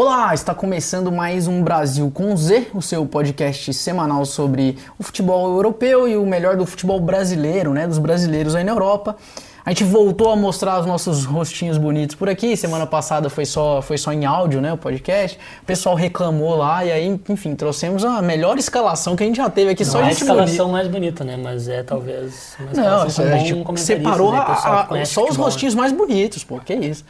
Olá, está começando mais um Brasil com Z, o seu podcast semanal sobre o futebol europeu e o melhor do futebol brasileiro, né, dos brasileiros aí na Europa. A gente voltou a mostrar os nossos rostinhos bonitos por aqui. Semana passada foi só, foi só em áudio, né, o podcast. O pessoal reclamou lá e aí, enfim, trouxemos a melhor escalação que a gente já teve aqui. Não só é a escalação mais bonita, né? Mas é talvez Não, a gente separou né, a- a- só os né? rostinhos mais bonitos, pô, que isso.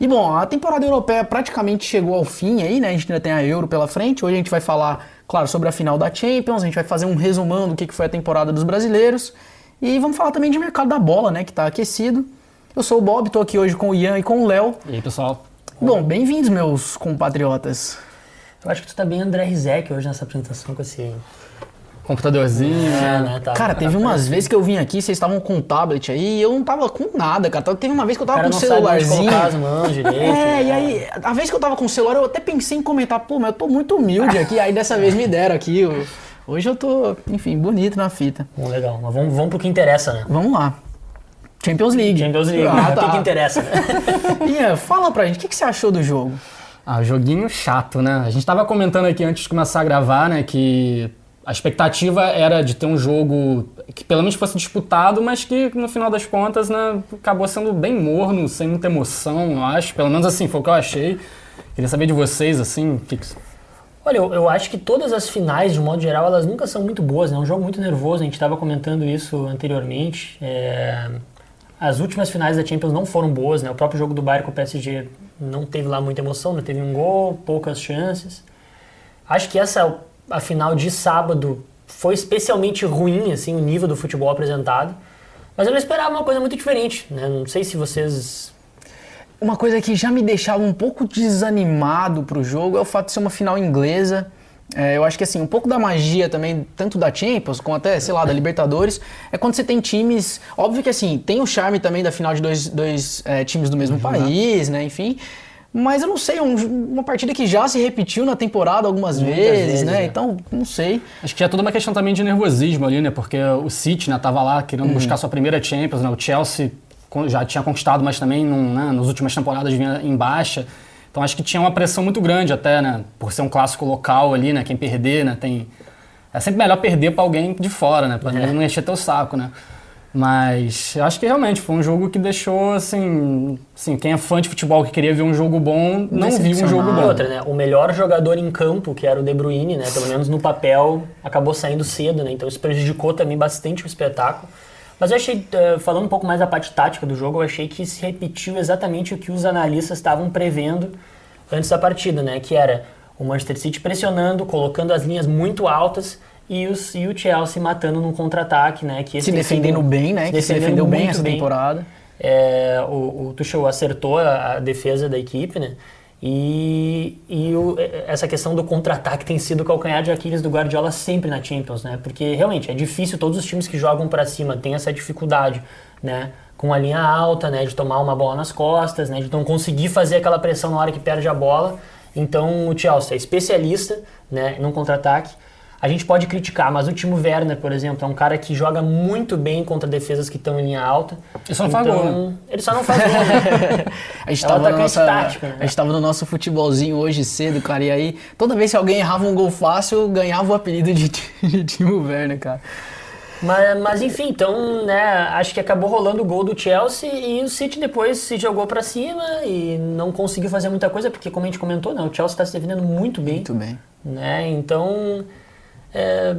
E bom, a temporada europeia praticamente chegou ao fim aí, né? A gente ainda tem a Euro pela frente. Hoje a gente vai falar, claro, sobre a final da Champions, a gente vai fazer um resumão do que que foi a temporada dos brasileiros. E vamos falar também de mercado da bola, né? Que tá aquecido. Eu sou o Bob, tô aqui hoje com o Ian e com o Léo. E aí, pessoal? Bom, bem-vindos, meus compatriotas. Eu acho que tu tá bem André Rizek hoje nessa apresentação com esse... Computadorzinho. É, né? Tá, Cara, teve umas vezes que eu vim aqui, vocês estavam com o tablet aí, e eu não tava com nada, cara. Teve uma vez que eu O tava cara com o onde celularzinho. colocar as mãos direito. É, e né? aí, a vez que eu tava com o celular, eu até pensei em comentar, pô, mas eu tô muito humilde aqui, aí dessa vez me deram aqui. eu- Hoje eu tô, enfim, bonito na fita. Bom, legal. Mas vamos, vamos pro que interessa, né? Vamos lá. Champions League. Champions League, Ah, o que, tá. que interessa, né? Ian, fala pra gente, o que, que você achou do jogo? Ah, joguinho chato, né? A gente tava comentando aqui antes de começar a gravar, né, que a expectativa era de ter um jogo que pelo menos fosse disputado, mas que no final das contas, né, acabou sendo bem morno, sem muita emoção, eu acho. Pelo menos assim, foi o que eu achei. Queria saber de vocês, assim, o que Olha, eu, eu acho que todas as finais, de modo geral, elas nunca são muito boas, né? É um jogo muito nervoso, a gente estava comentando isso anteriormente. É, As últimas finais da Champions não foram boas, né? O próprio jogo do Bayern com o PSG não teve lá muita emoção, né? Teve um gol, poucas chances. Acho que essa, a final de sábado, foi especialmente ruim, assim, o nível do futebol apresentado. Mas eu não esperava uma coisa muito diferente, né? Não sei se vocês... Uma coisa que já me deixava um pouco desanimado pro jogo é o fato de ser uma final inglesa. É, eu acho que assim, um pouco da magia também, tanto da Champions como até, sei lá, da Libertadores, é quando você tem times. Óbvio que assim, tem o charme também da final de dois, dois é, times do mesmo país, né? Enfim. Mas eu não sei, é um- uma partida que já se repetiu na temporada algumas vezes, vezes, né? né? Então, não sei. Acho que tinha toda uma questão também de nervosismo ali, né? Porque o City, né, tava lá querendo buscar sua primeira Champions, né? O Chelsea já tinha conquistado, mas também num, né, nas últimas temporadas vinha em baixa. Então acho que tinha uma pressão muito grande até, né? Por ser um clássico local ali, né? Quem perder, né? Tem... É sempre melhor perder pra alguém de fora, né? Pra não encher teu saco, né? Mas eu acho que realmente foi um jogo que deixou, assim, assim, quem é fã de futebol que queria ver um jogo bom, não viu um jogo bom. outra, né? O melhor jogador em campo, que era o De Bruyne, né? Pelo menos no papel, acabou saindo cedo, né? Então isso prejudicou também bastante o espetáculo. Mas eu achei, eh, falando um pouco mais da parte tática do jogo, eu achei que se repetiu exatamente o que os analistas estavam prevendo antes da partida, né? Que era o Manchester City pressionando, colocando as linhas muito altas e, os, e o Chelsea matando num contra-ataque, né? Que Se defendendo bem, né? se Que se defendeu bem essa temporada. é, o, o Tuchel acertou a, a defesa da equipe, né? E, e o- essa questão do contra-ataque tem sido o calcanhar de Aquiles do Guardiola sempre na Champions, né? Porque realmente é difícil, todos os times que jogam para cima têm essa dificuldade, né? Com a linha alta, né? De tomar uma bola nas costas, né? De não conseguir fazer aquela pressão na hora que perde a bola. Então o Chelsea é especialista, né? No contra-ataque. A gente pode criticar, mas o Timo Werner, por exemplo, é um cara que joga muito bem contra defesas que estão em linha alta. Ele só não faz gol, né? Ele só não faz gol, né? A gente, É um tava no nossa, tático, né? a gente tava no nosso futebolzinho hoje cedo, cara, e aí toda vez que alguém errava um gol fácil, ganhava o apelido de, de Timo Werner, cara. Mas, mas enfim, então, né, acho que acabou rolando o gol do Chelsea e o City depois se jogou pra cima e não conseguiu fazer muita coisa, porque como a gente comentou, né, o Chelsea tá se defendendo muito bem. Muito bem. né? Então, é,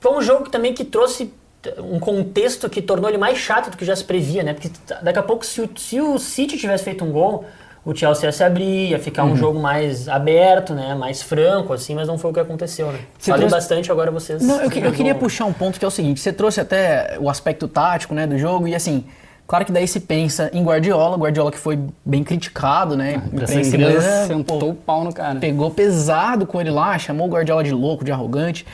foi um jogo que também que trouxe um contexto que tornou ele mais chato do que já se previa, né? Porque daqui a pouco, se o, se o City tivesse feito um gol, o Chelsea ia se abrir, ia ficar Uhum. um jogo mais aberto, né? Mais franco, assim, mas não foi o que aconteceu, né? Você Falei trouxe- bastante, agora vocês... Não, eu, que- eu queria puxar um ponto que é o seguinte: você trouxe até o aspecto tático né, do jogo, e assim, claro que daí se pensa em Guardiola, Guardiola que foi bem criticado, né? A imprensa imprensa inglesa pô, sentou o pau no cara. pegou pesado com ele lá, chamou o Guardiola de louco, de arrogante.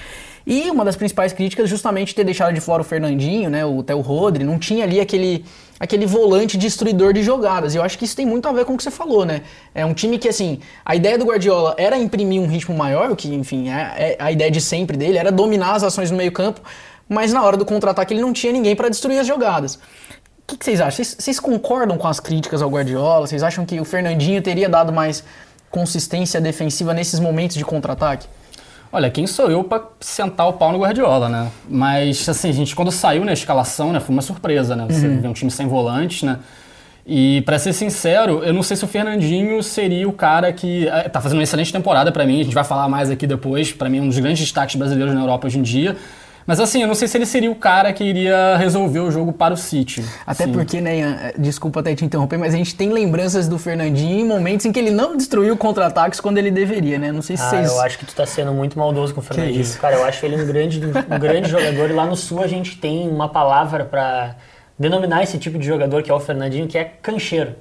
E uma das principais críticas justamente ter deixado de fora o Fernandinho, né, o Theo Rodri, não tinha ali aquele aquele volante destruidor de jogadas. E eu acho que isso tem muito a ver com o que você falou, né? É um time que assim, a ideia do Guardiola era imprimir um ritmo maior, o que, enfim, é, é a ideia de sempre dele, era dominar as ações no meio-campo, mas na hora do contra-ataque ele não tinha ninguém para destruir as jogadas. O que, que vocês acham? Vocês, vocês concordam com as críticas ao Guardiola? Vocês acham que o Fernandinho teria dado mais consistência defensiva nesses momentos de contra-ataque? Olha, quem sou eu para sentar o pau no Guardiola, né? Mas, assim, a gente quando saiu na escalação, né, foi uma surpresa, né? Você uhum. vê um time sem volantes, né? E para ser sincero, eu não sei se o Fernandinho seria o cara que é, tá fazendo uma excelente temporada para mim. A gente vai falar mais aqui depois. Para mim, é um dos grandes destaques brasileiros na Europa hoje em dia. Mas assim, eu não sei se ele seria o cara que iria resolver o jogo para o City. Até Sim. porque, né, Ian, desculpa até te interromper, mas a gente tem lembranças do Fernandinho em momentos em que ele não destruiu contra-ataques quando ele deveria, né? Não sei se ah, vocês... eu acho que tu tá sendo muito maldoso com o Fernandinho. Cara, eu acho ele um grande, um grande jogador e lá no Sul a gente tem uma palavra para denominar esse tipo de jogador que é o Fernandinho, que é cancheiro.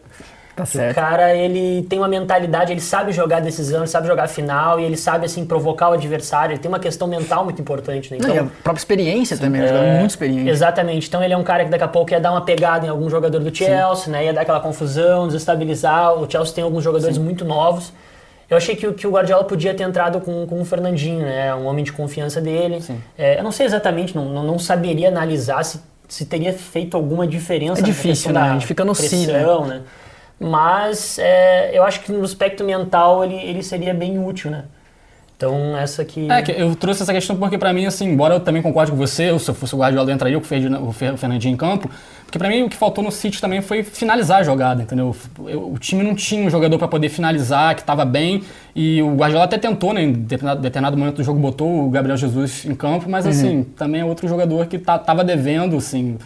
Tá certo. O cara, ele tem uma mentalidade, ele sabe jogar decisão, ele sabe jogar final e ele sabe, assim, provocar o adversário. Ele tem uma questão mental muito importante, né? Então, Não, e a própria experiência sim, também, é, muito experiente. Exatamente. Então ele é um cara que daqui a pouco ia dar uma pegada em algum jogador do Chelsea, sim. né? Ia dar aquela confusão, desestabilizar. O Chelsea tem alguns jogadores sim. muito novos. Eu achei que, que o Guardiola podia ter entrado com, com o Fernandinho, né? Um homem de confiança dele. É, eu não sei exatamente, não, não, não saberia analisar se, se teria feito alguma diferença. É difícil, né? A gente fica no si, né? né? Mas é, eu acho que no aspecto mental ele, ele seria bem útil, né? Então, essa aqui... É, eu trouxe essa questão porque para mim, assim, embora eu também concorde com você, eu, se eu fosse o Guardiola, eu entraria o o Fernandinho em campo, porque para mim o que faltou no City também foi finalizar a jogada, entendeu? Eu, o time não tinha um jogador para poder finalizar, que estava bem, e o Guardiola até tentou, né, em determinado, determinado, momento do jogo, botou o Gabriel Jesus em campo, mas, uhum. assim, também é outro jogador que tá, tava devendo, assim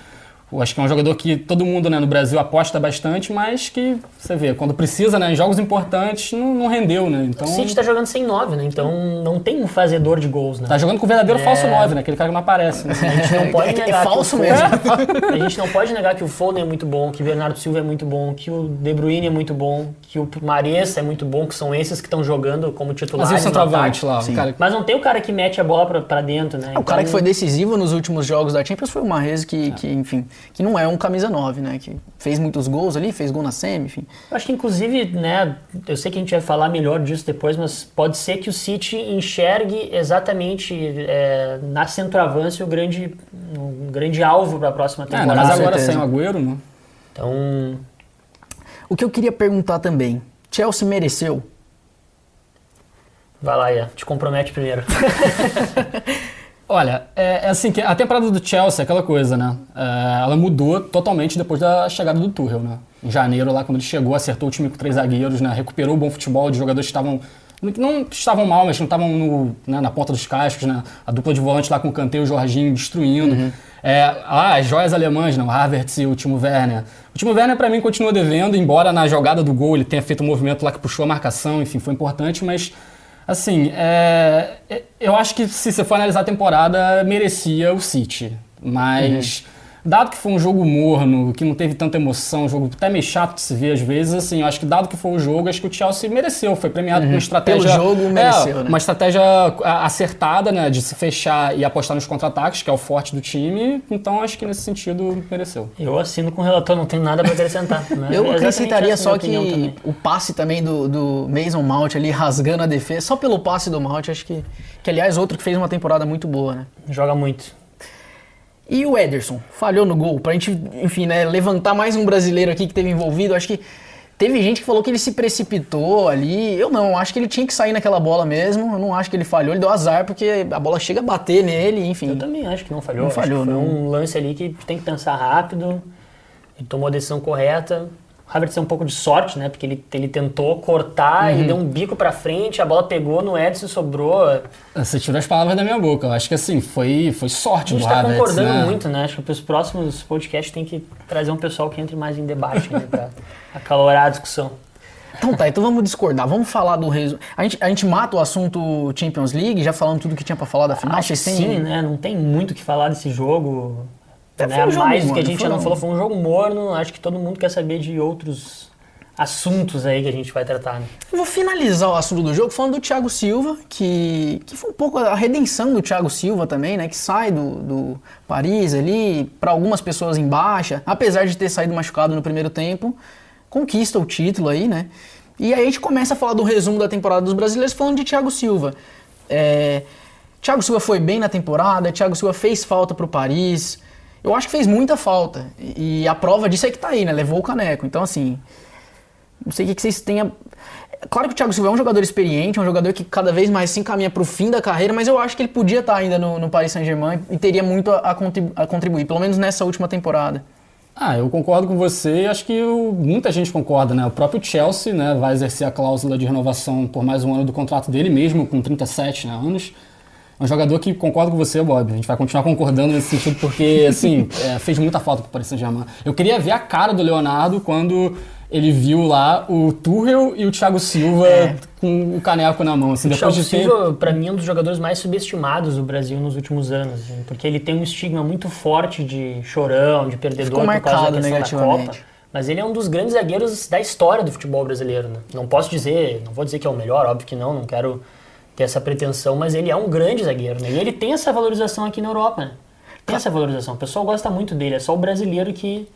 acho que é um jogador que todo mundo né, no Brasil aposta bastante, mas que você vê, quando precisa, né, em jogos importantes, não, não rendeu, né? Então, o City está jogando sem 9, né? Então não tem um fazedor de gols, né? Tá jogando com o verdadeiro é... falso 9, né? Aquele cara que não aparece. Né? A gente não pode é, negar. É falso mesmo. a gente não pode negar que o Foden é muito bom, que o Bernardo Silva é muito bom, que o De Bruyne é muito bom, que o Mares é muito bom, que são esses que estão jogando como titulares. Mas o lá? O cara... Mas não tem o cara que mete a bola para dentro, né? É, o então... cara que foi decisivo nos últimos jogos da Champions foi o Mares, que, é. que, enfim, que não é um camisa camisa 9, né? Que fez muitos gols ali, fez gol na semi, enfim. Eu acho que inclusive, né, eu sei que a gente vai falar melhor disso depois, mas pode ser que o City enxergue exatamente é, na centroavância o grande, um grande alvo para a próxima temporada. É, mas agora sem o Agüero, né? Então... O que eu queria perguntar também, Chelsea mereceu? Vai lá, Ia, te compromete primeiro. Olha, é, é, assim que a temporada do Chelsea é aquela coisa, né? É, ela mudou totalmente depois da chegada do Tuchel, né? Em janeiro, lá quando ele chegou, acertou o time com três zagueiros, né? Recuperou o bom futebol de jogadores que estavam não estavam mal, mas não estavam né, na ponta dos cascos, né? A dupla de volante lá com o Kanté e o Jorginho destruindo. Uhum. É, ah, as joias alemãs, não, o Havertz e o Timo Werner. O Timo Werner para mim continua devendo, embora na jogada do gol ele tenha feito um movimento lá que puxou a marcação, enfim, foi importante, mas Assim, é, eu acho que se você for analisar a temporada, merecia o City. Mas, uhum. Dado que foi um jogo morno, que não teve tanta emoção, um jogo até meio chato de se ver às vezes, assim, eu acho que dado que foi o jogo, acho que o Chelsea mereceu. Foi premiado uhum. com uma estratégia... Pelo jogo, mereceu, é, né? Uma estratégia acertada, né, de se fechar e apostar nos contra-ataques, que é o forte do time. Então, acho que nesse sentido, mereceu. Eu assino com o relator, não tenho nada para acrescentar. Né? eu acrescentaria só que o passe também do, do Mason Mount ali, rasgando a defesa, só pelo passe do Mount, acho que... Que, aliás, outro que fez uma temporada muito boa, né? Joga muito. E o Ederson, falhou no gol. Pra gente, enfim, né, levantar mais um brasileiro aqui que teve envolvido. Acho que teve gente que falou que ele se precipitou ali. Eu não, acho que ele tinha que sair naquela bola mesmo. Eu não acho que ele falhou. Ele deu azar porque a bola chega a bater nele, enfim. Eu também acho que não falhou. Não falhou, foi não. um lance ali que tem que pensar rápido. Ele tomou a decisão correta. Havertz tem um pouco de sorte, né? Porque ele, ele tentou cortar, uhum. ele deu um bico para frente, a bola pegou no Edson e sobrou. Você tirou as palavras da minha boca. Eu acho que assim, foi, foi sorte do Havertz. A gente tá concordando né? muito, né? Acho que para os próximos podcasts tem que trazer um pessoal que entre mais em debate, né? Para acalorar a discussão. Então tá, então vamos discordar. Vamos falar do resumo. A gente, a gente mata o assunto Champions League, já falando tudo que tinha para falar da final. Acho que sim, né? Não tem muito o que falar desse jogo. É, né? Um mais do que a gente já não falou, foi um jogo morno. Acho que todo mundo quer saber de outros assuntos aí que a gente vai tratar. Né? Eu vou finalizar o assunto do jogo falando do Thiago Silva, que, que foi um pouco a redenção do Thiago Silva também, né? Que sai do, do Paris ali, para algumas pessoas em baixa, apesar de ter saído machucado no primeiro tempo, conquista o título aí, né? E aí a gente começa a falar do resumo da temporada dos brasileiros falando de Thiago Silva. É, Thiago Silva foi bem na temporada, Thiago Silva fez falta para o Paris, eu acho que fez muita falta. E a prova disso é que tá aí, né? Levou o caneco. Então, assim, não sei o que, vocês tenham. Claro que o Thiago Silva é um jogador experiente, é um jogador que cada vez mais se encaminha para o fim da carreira, mas eu acho que ele podia estar ainda no, no Paris Saint-Germain e teria muito a, a, contribuir, pelo menos nessa última temporada. Ah, eu concordo com você e acho que eu, muita gente concorda, né? O próprio Chelsea né, vai exercer a cláusula de renovação por mais um ano do contrato dele, mesmo com 37 né, anos. É um jogador que concordo com você, Bob. A gente vai continuar concordando nesse sentido porque, assim, é, fez muita falta para o Paris Saint-Germain. Eu queria ver a cara do Leonardo quando ele viu lá o Tuchel e o Thiago Silva é. com o caneco na mão. Assim, o depois Thiago de ter... Silva, para mim, é um dos jogadores mais subestimados do Brasil nos últimos anos, assim, porque ele tem um estigma muito forte de chorão, de perdedor Ficou por causa da questão da Copa. Mas ele é um dos grandes zagueiros da história do futebol brasileiro. Né? Não posso dizer, não vou dizer que é o melhor, óbvio que não, não quero ter essa pretensão, mas ele é um grande zagueiro. Né? E ele tem essa valorização aqui na Europa. Né? Tem essa valorização. O pessoal gosta muito dele, é só o brasileiro que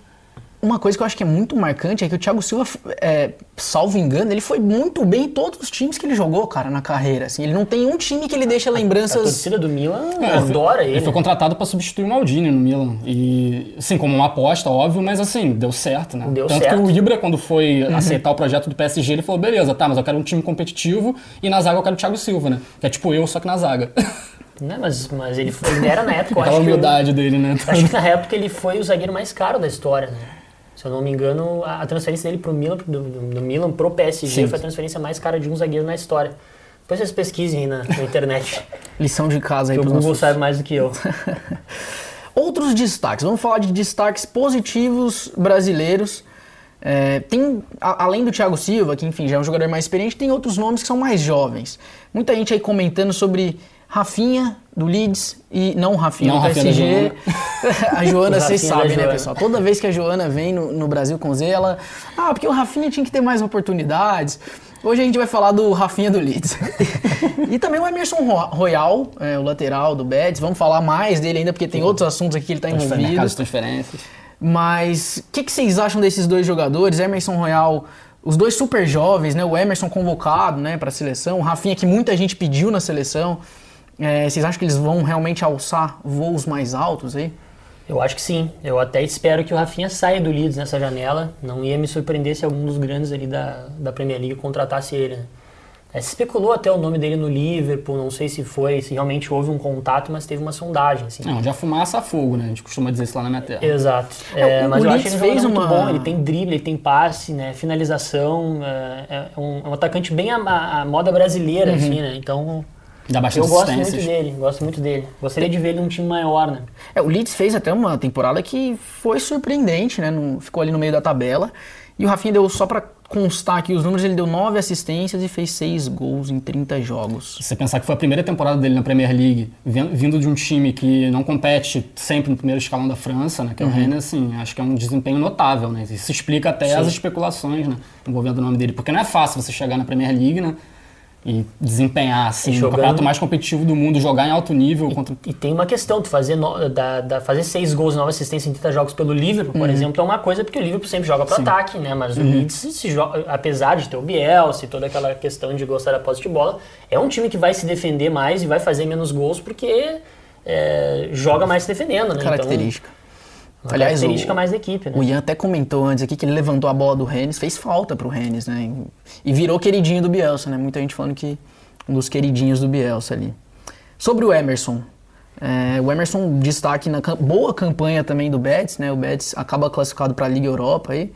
uma coisa que eu acho que é muito marcante é que o Thiago Silva, é, salvo engano, ele foi muito bem em todos os times que ele jogou, cara, na carreira. Assim. Ele não tem um time que ele deixa lembranças. A, a torcida do Milan é, adora ele. Ele foi contratado para substituir o Maldini no Milan. E, assim, como uma aposta, óbvio, mas assim, deu certo, né? Deu Tanto certo. que o Ibra, quando foi uhum. aceitar o projeto do PSG, ele falou: beleza, tá, mas eu quero um time competitivo e na zaga eu quero o Thiago Silva, né? Que é tipo eu, só que na zaga. Né, mas, mas ele, foi, ele era na época. Aquela humildade eu, dele, né? Acho que na época ele foi o zagueiro mais caro da história, né? Se eu não me engano, a, transferência dele pro Milan, do, do Milan pro PSG Sim. foi a transferência mais cara de um zagueiro na história. Depois vocês pesquisem aí na, na internet. Lição de casa aí para o Google nossos... sabe mais do que eu. Outros destaques. Vamos falar de destaques positivos brasileiros. É, tem, a, além do Thiago Silva, que enfim já é um jogador mais experiente, tem outros nomes que são mais jovens. Muita gente aí comentando sobre Rafinha do Leeds e não Rafinha não, do PSG. a Joana, vocês sabem, né, pessoal? Toda vez que a Joana vem no, no, Brasil com Z, ela. Ah, porque o Rafinha tinha que ter mais oportunidades. Hoje a gente vai falar do Rafinha do Leeds. e também o Emerson Royal, é, o lateral do Betis. Vamos falar mais dele ainda, porque tem outros assuntos aqui que ele está envolvido. Mercado de transferências. Mas o que, que vocês acham desses dois jogadores? Emerson Royal os dois super jovens, né? O Emerson convocado, né, para a seleção, o Rafinha que muita gente pediu na seleção. É, vocês acham que eles vão realmente alçar voos mais altos aí? Eu acho que sim. Eu até espero que o Rafinha saia do Leeds nessa janela. Não ia me surpreender se algum dos grandes ali da, da Premier League contratasse ele. Né? É, se especulou até o nome dele no Liverpool, não sei se foi, se realmente houve um contato, mas teve uma sondagem. Assim. Não, já fumaça a fogo, né? A gente costuma dizer isso lá na minha terra. Exato. É, é, mas eu acho que ele fez uma... muito bom, ele tem drible, ele tem passe, né? finalização, é, é um, é um, atacante bem a, a moda brasileira, uhum. assim, né? Então Dá bastante Eu gosto muito dele, gosto muito dele. Gostaria de ver ele num time maior, né? É, o Leeds fez até uma temporada que foi surpreendente, né? No, ficou ali no meio da tabela. E o Rafinha deu, só para constar aqui os números, ele deu 9 assistências e fez 6 gols em 30 jogos. Se você pensar que foi a primeira temporada dele na Premier League, vindo de um time que não compete sempre no primeiro escalão da França, né, que é o uhum. Rennes, assim, acho que é um desempenho notável, né? Isso explica até Sim. as especulações, né, envolvendo o nome dele, porque não é fácil você chegar na Premier League, né? E desempenhar assim, jogando... o campeonato mais competitivo do mundo, jogar em alto nível. E, contra... e tem uma questão, tu fazer, no, da, da, fazer seis gols e nova assistência em 30 jogos pelo Liverpool, por uhum. exemplo, é uma coisa porque o Liverpool sempre joga para ataque, né? Mas uhum. o Leeds, se joga, apesar de ter o Bielsa e toda aquela questão de gostar da posse de bola, é um time que vai se defender mais e vai fazer menos gols porque é, joga mais se defendendo, né? Característica. Então, uma Aliás, característica o, mais da equipe, né? O Ian até comentou antes aqui que ele levantou a bola do Rennes, fez falta pro Rennes, né? E virou queridinho do Bielsa, né? Muita gente falando que um dos queridinhos do Bielsa ali. Sobre o Emerson. É, o Emerson destaque na boa campanha também do Betis, né? O Betis acaba classificado para a Liga Europa aí.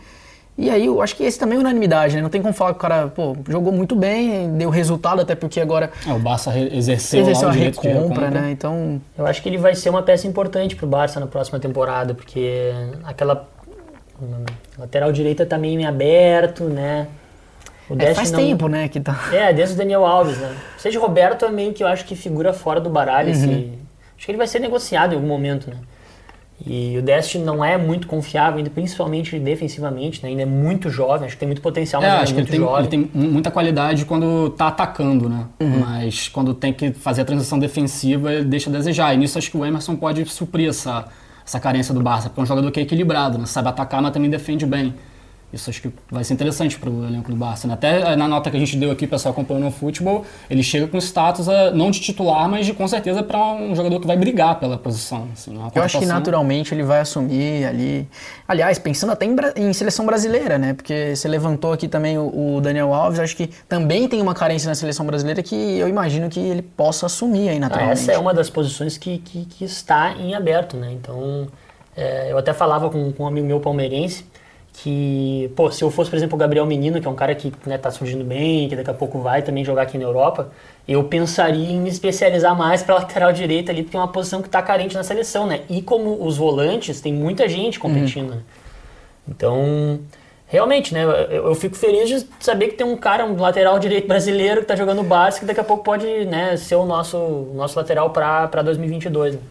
E aí eu acho que esse também é unanimidade, né? Não tem como falar que o cara, pô, jogou muito bem, deu resultado, até porque agora. É, o Barça exerceu, exerceu a recompra, recompra, né? Então. Eu acho que ele vai ser uma peça importante pro Barça na próxima temporada, porque aquela lateral direita tá meio em aberto, né? O é, faz não... tempo, né, que tá... É, desde o Daniel Alves, né? Seja Roberto é meio que eu acho que figura fora do baralho. Uhum. Esse... Acho que ele vai ser negociado em algum momento, né? E o Dest não é muito confiável, ainda principalmente defensivamente, né? ainda é muito jovem, acho que tem muito potencial, mas é, é acho que ele tem, ele tem, muita qualidade quando tá atacando, né? Uhum. Mas quando tem que fazer a transição defensiva, ele deixa a desejar. E nisso acho que o Emerson pode suprir essa, essa carência do Barça, porque é um jogador que é equilibrado, né? Sabe atacar, mas também defende bem. Isso acho que vai ser interessante para o elenco do Barça. Né? Até na nota que a gente deu aqui, pessoal acompanhando o futebol, ele chega com status a, não de titular, mas de com certeza para um jogador que vai brigar pela posição. Assim, Eu acho que naturalmente ele vai assumir ali. Aliás, pensando até em, em, seleção brasileira, né? Porque você levantou aqui também o, o, Daniel Alves, acho que também tem uma carência na seleção brasileira que eu imagino que ele possa assumir aí naturalmente. Ah, essa é uma das posições que, que, que está em aberto, né? Então, é, eu até falava com, com um amigo meu palmeirense que, pô, se eu fosse, por exemplo, o Gabriel Menino, que é um cara que né, tá surgindo bem, que daqui a pouco vai também jogar aqui na Europa, eu pensaria em me especializar mais para lateral direita ali, porque é uma posição que está carente na seleção, né? E como os volantes, tem muita gente competindo, uhum. né? Então, realmente, né? Eu, eu, fico feliz de saber que tem um cara, um lateral direito brasileiro que está jogando básico, que daqui a pouco pode né, ser o nosso, nosso lateral para 2022. Né?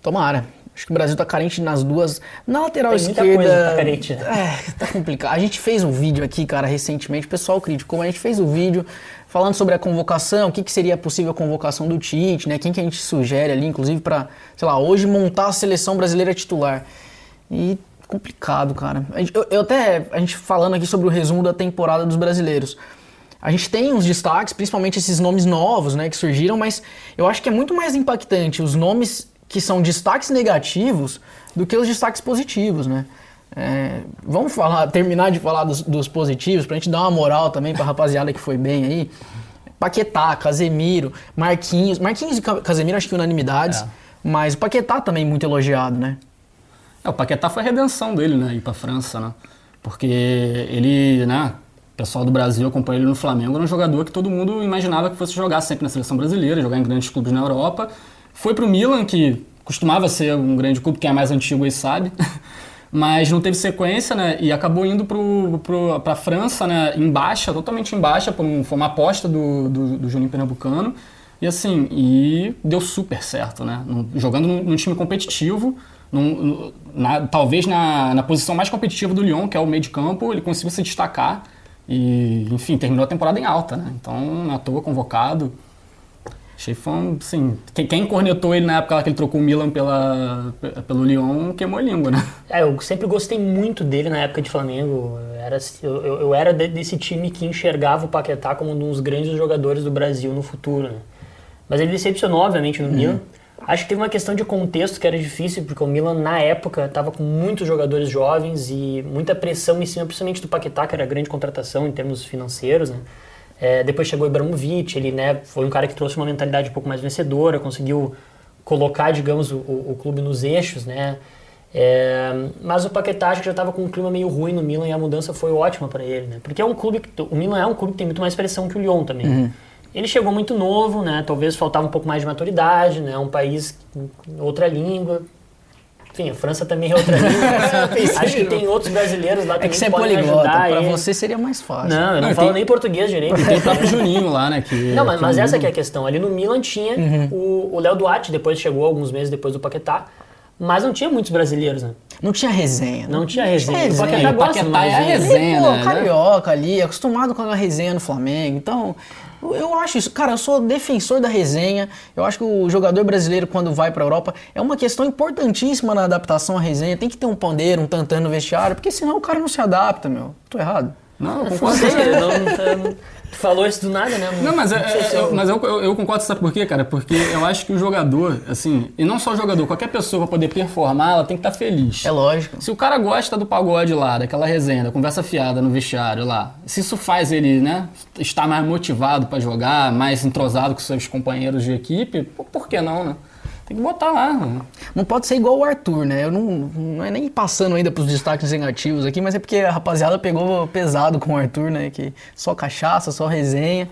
Tomara. Acho que o Brasil tá carente nas duas. Na lateral Tem esquerda. Muita coisa tá carente, né? É, tá complicado. A gente fez um vídeo aqui, cara, recentemente, o pessoal criticou, mas a gente fez um vídeo falando sobre a convocação, o que, que seria a possível convocação do Tite, né? Quem que a gente sugere ali, inclusive, para, sei lá, hoje montar a seleção brasileira titular. E complicado, cara. Eu, eu até, a gente falando aqui sobre o resumo da temporada dos brasileiros. A gente tem uns destaques, principalmente esses nomes novos, né, que surgiram, mas eu acho que é muito mais impactante os nomes que são destaques negativos do que os destaques positivos, né? É, vamos falar, terminar de falar dos, dos positivos pra gente dar uma moral também pra rapaziada que foi bem aí. Paquetá, Casemiro, Marquinhos. Marquinhos e Casemiro acho que unanimidades, é. mas o Paquetá também muito elogiado, né? É, o Paquetá foi a redenção dele, né? Ir pra França, né? Porque ele, né? O pessoal do Brasil acompanha ele no Flamengo, era um jogador que todo mundo imaginava que fosse jogar sempre na seleção brasileira, jogar em grandes clubes na Europa. Foi para o Milan, que costumava ser um grande clube, quem é mais antigo aí sabe, mas não teve sequência, né? E acabou indo para a França, né? Em baixa, totalmente em baixa, por um, foi uma aposta do, do, do Juninho Pernambucano. E assim, e deu super certo, né? jogando num, num, time competitivo, num, na, talvez na, na posição mais competitiva do Lyon, que é o meio de campo, ele conseguiu se destacar. E, enfim, terminou a temporada em alta, né? Então, na toa, convocado. Achei fã, assim, quem, quem cornetou ele na época que ele trocou o Milan pela, pelo Lyon queimou a língua, né? É, eu sempre gostei muito dele na época de Flamengo. Eu era, eu, eu era desse time que enxergava o Paquetá como um dos grandes jogadores do Brasil no futuro, né? Mas ele decepcionou, obviamente, no uhum. Milan. Acho que teve uma questão de contexto que era difícil, porque o Milan, na época, estava com muitos jogadores jovens e muita pressão em cima, principalmente do Paquetá, que era grande contratação em termos financeiros, né? É, depois chegou o Ibrahimovic, ele né, foi um cara que trouxe uma mentalidade um pouco mais vencedora, conseguiu colocar, digamos, o, o clube nos eixos, né? É, mas o Paquetá acho que já estava com um clima meio ruim no Milan e a mudança foi ótima para ele, né? Porque é um clube que, o Milan é um clube que tem muito mais pressão que o Lyon também. Uhum. Ele chegou muito novo, né? Talvez faltava um pouco mais de maturidade, né? Um país outra língua, enfim, a França também é outra língua. Acho que tem outros brasileiros lá também é que, você é poliglota, pra você seria mais fácil. Não, eu não, não falo tem... nem português direito. E tem o próprio Juninho lá, né? Que, não, mas, mas essa é a questão. Ali no Milan tinha uhum. o Léo Duarte, depois chegou alguns meses depois do Paquetá. Mas não tinha muitos brasileiros, né? Não tinha resenha. Não, não tinha resenha. Não tinha resenha. O Paquetá, o Paquetá é a resenha, ele, pô, né? carioca ali, acostumado com a resenha no Flamengo. Então, eu acho isso, cara, eu sou defensor da resenha. Eu acho que o jogador brasileiro, quando vai pra Europa, é uma questão importantíssima na adaptação à resenha. Tem que ter um pandeiro, um tantã no vestiário, porque senão o cara não se adapta, meu. Tô errado. Não, concordo. Não, não, Tu falou isso do nada, né? Não, mas, é, é, eu, mas eu, eu, eu, concordo, sabe por quê, cara? Porque eu acho que o jogador, assim, e não só o jogador, qualquer pessoa pra poder performar, ela tem que estar tá feliz. É lógico. Se o cara gosta do pagode lá, daquela resenha, da conversa fiada no vestiário lá, se isso faz ele, né, estar mais motivado para jogar, mais entrosado com seus companheiros de equipe, por que não, né? Tem que botar lá. Não pode ser igual o Arthur, né? Eu não, não é nem passando ainda pros destaques negativos aqui, mas é porque a rapaziada pegou pesado com o Arthur, né? Que só cachaça, só resenha.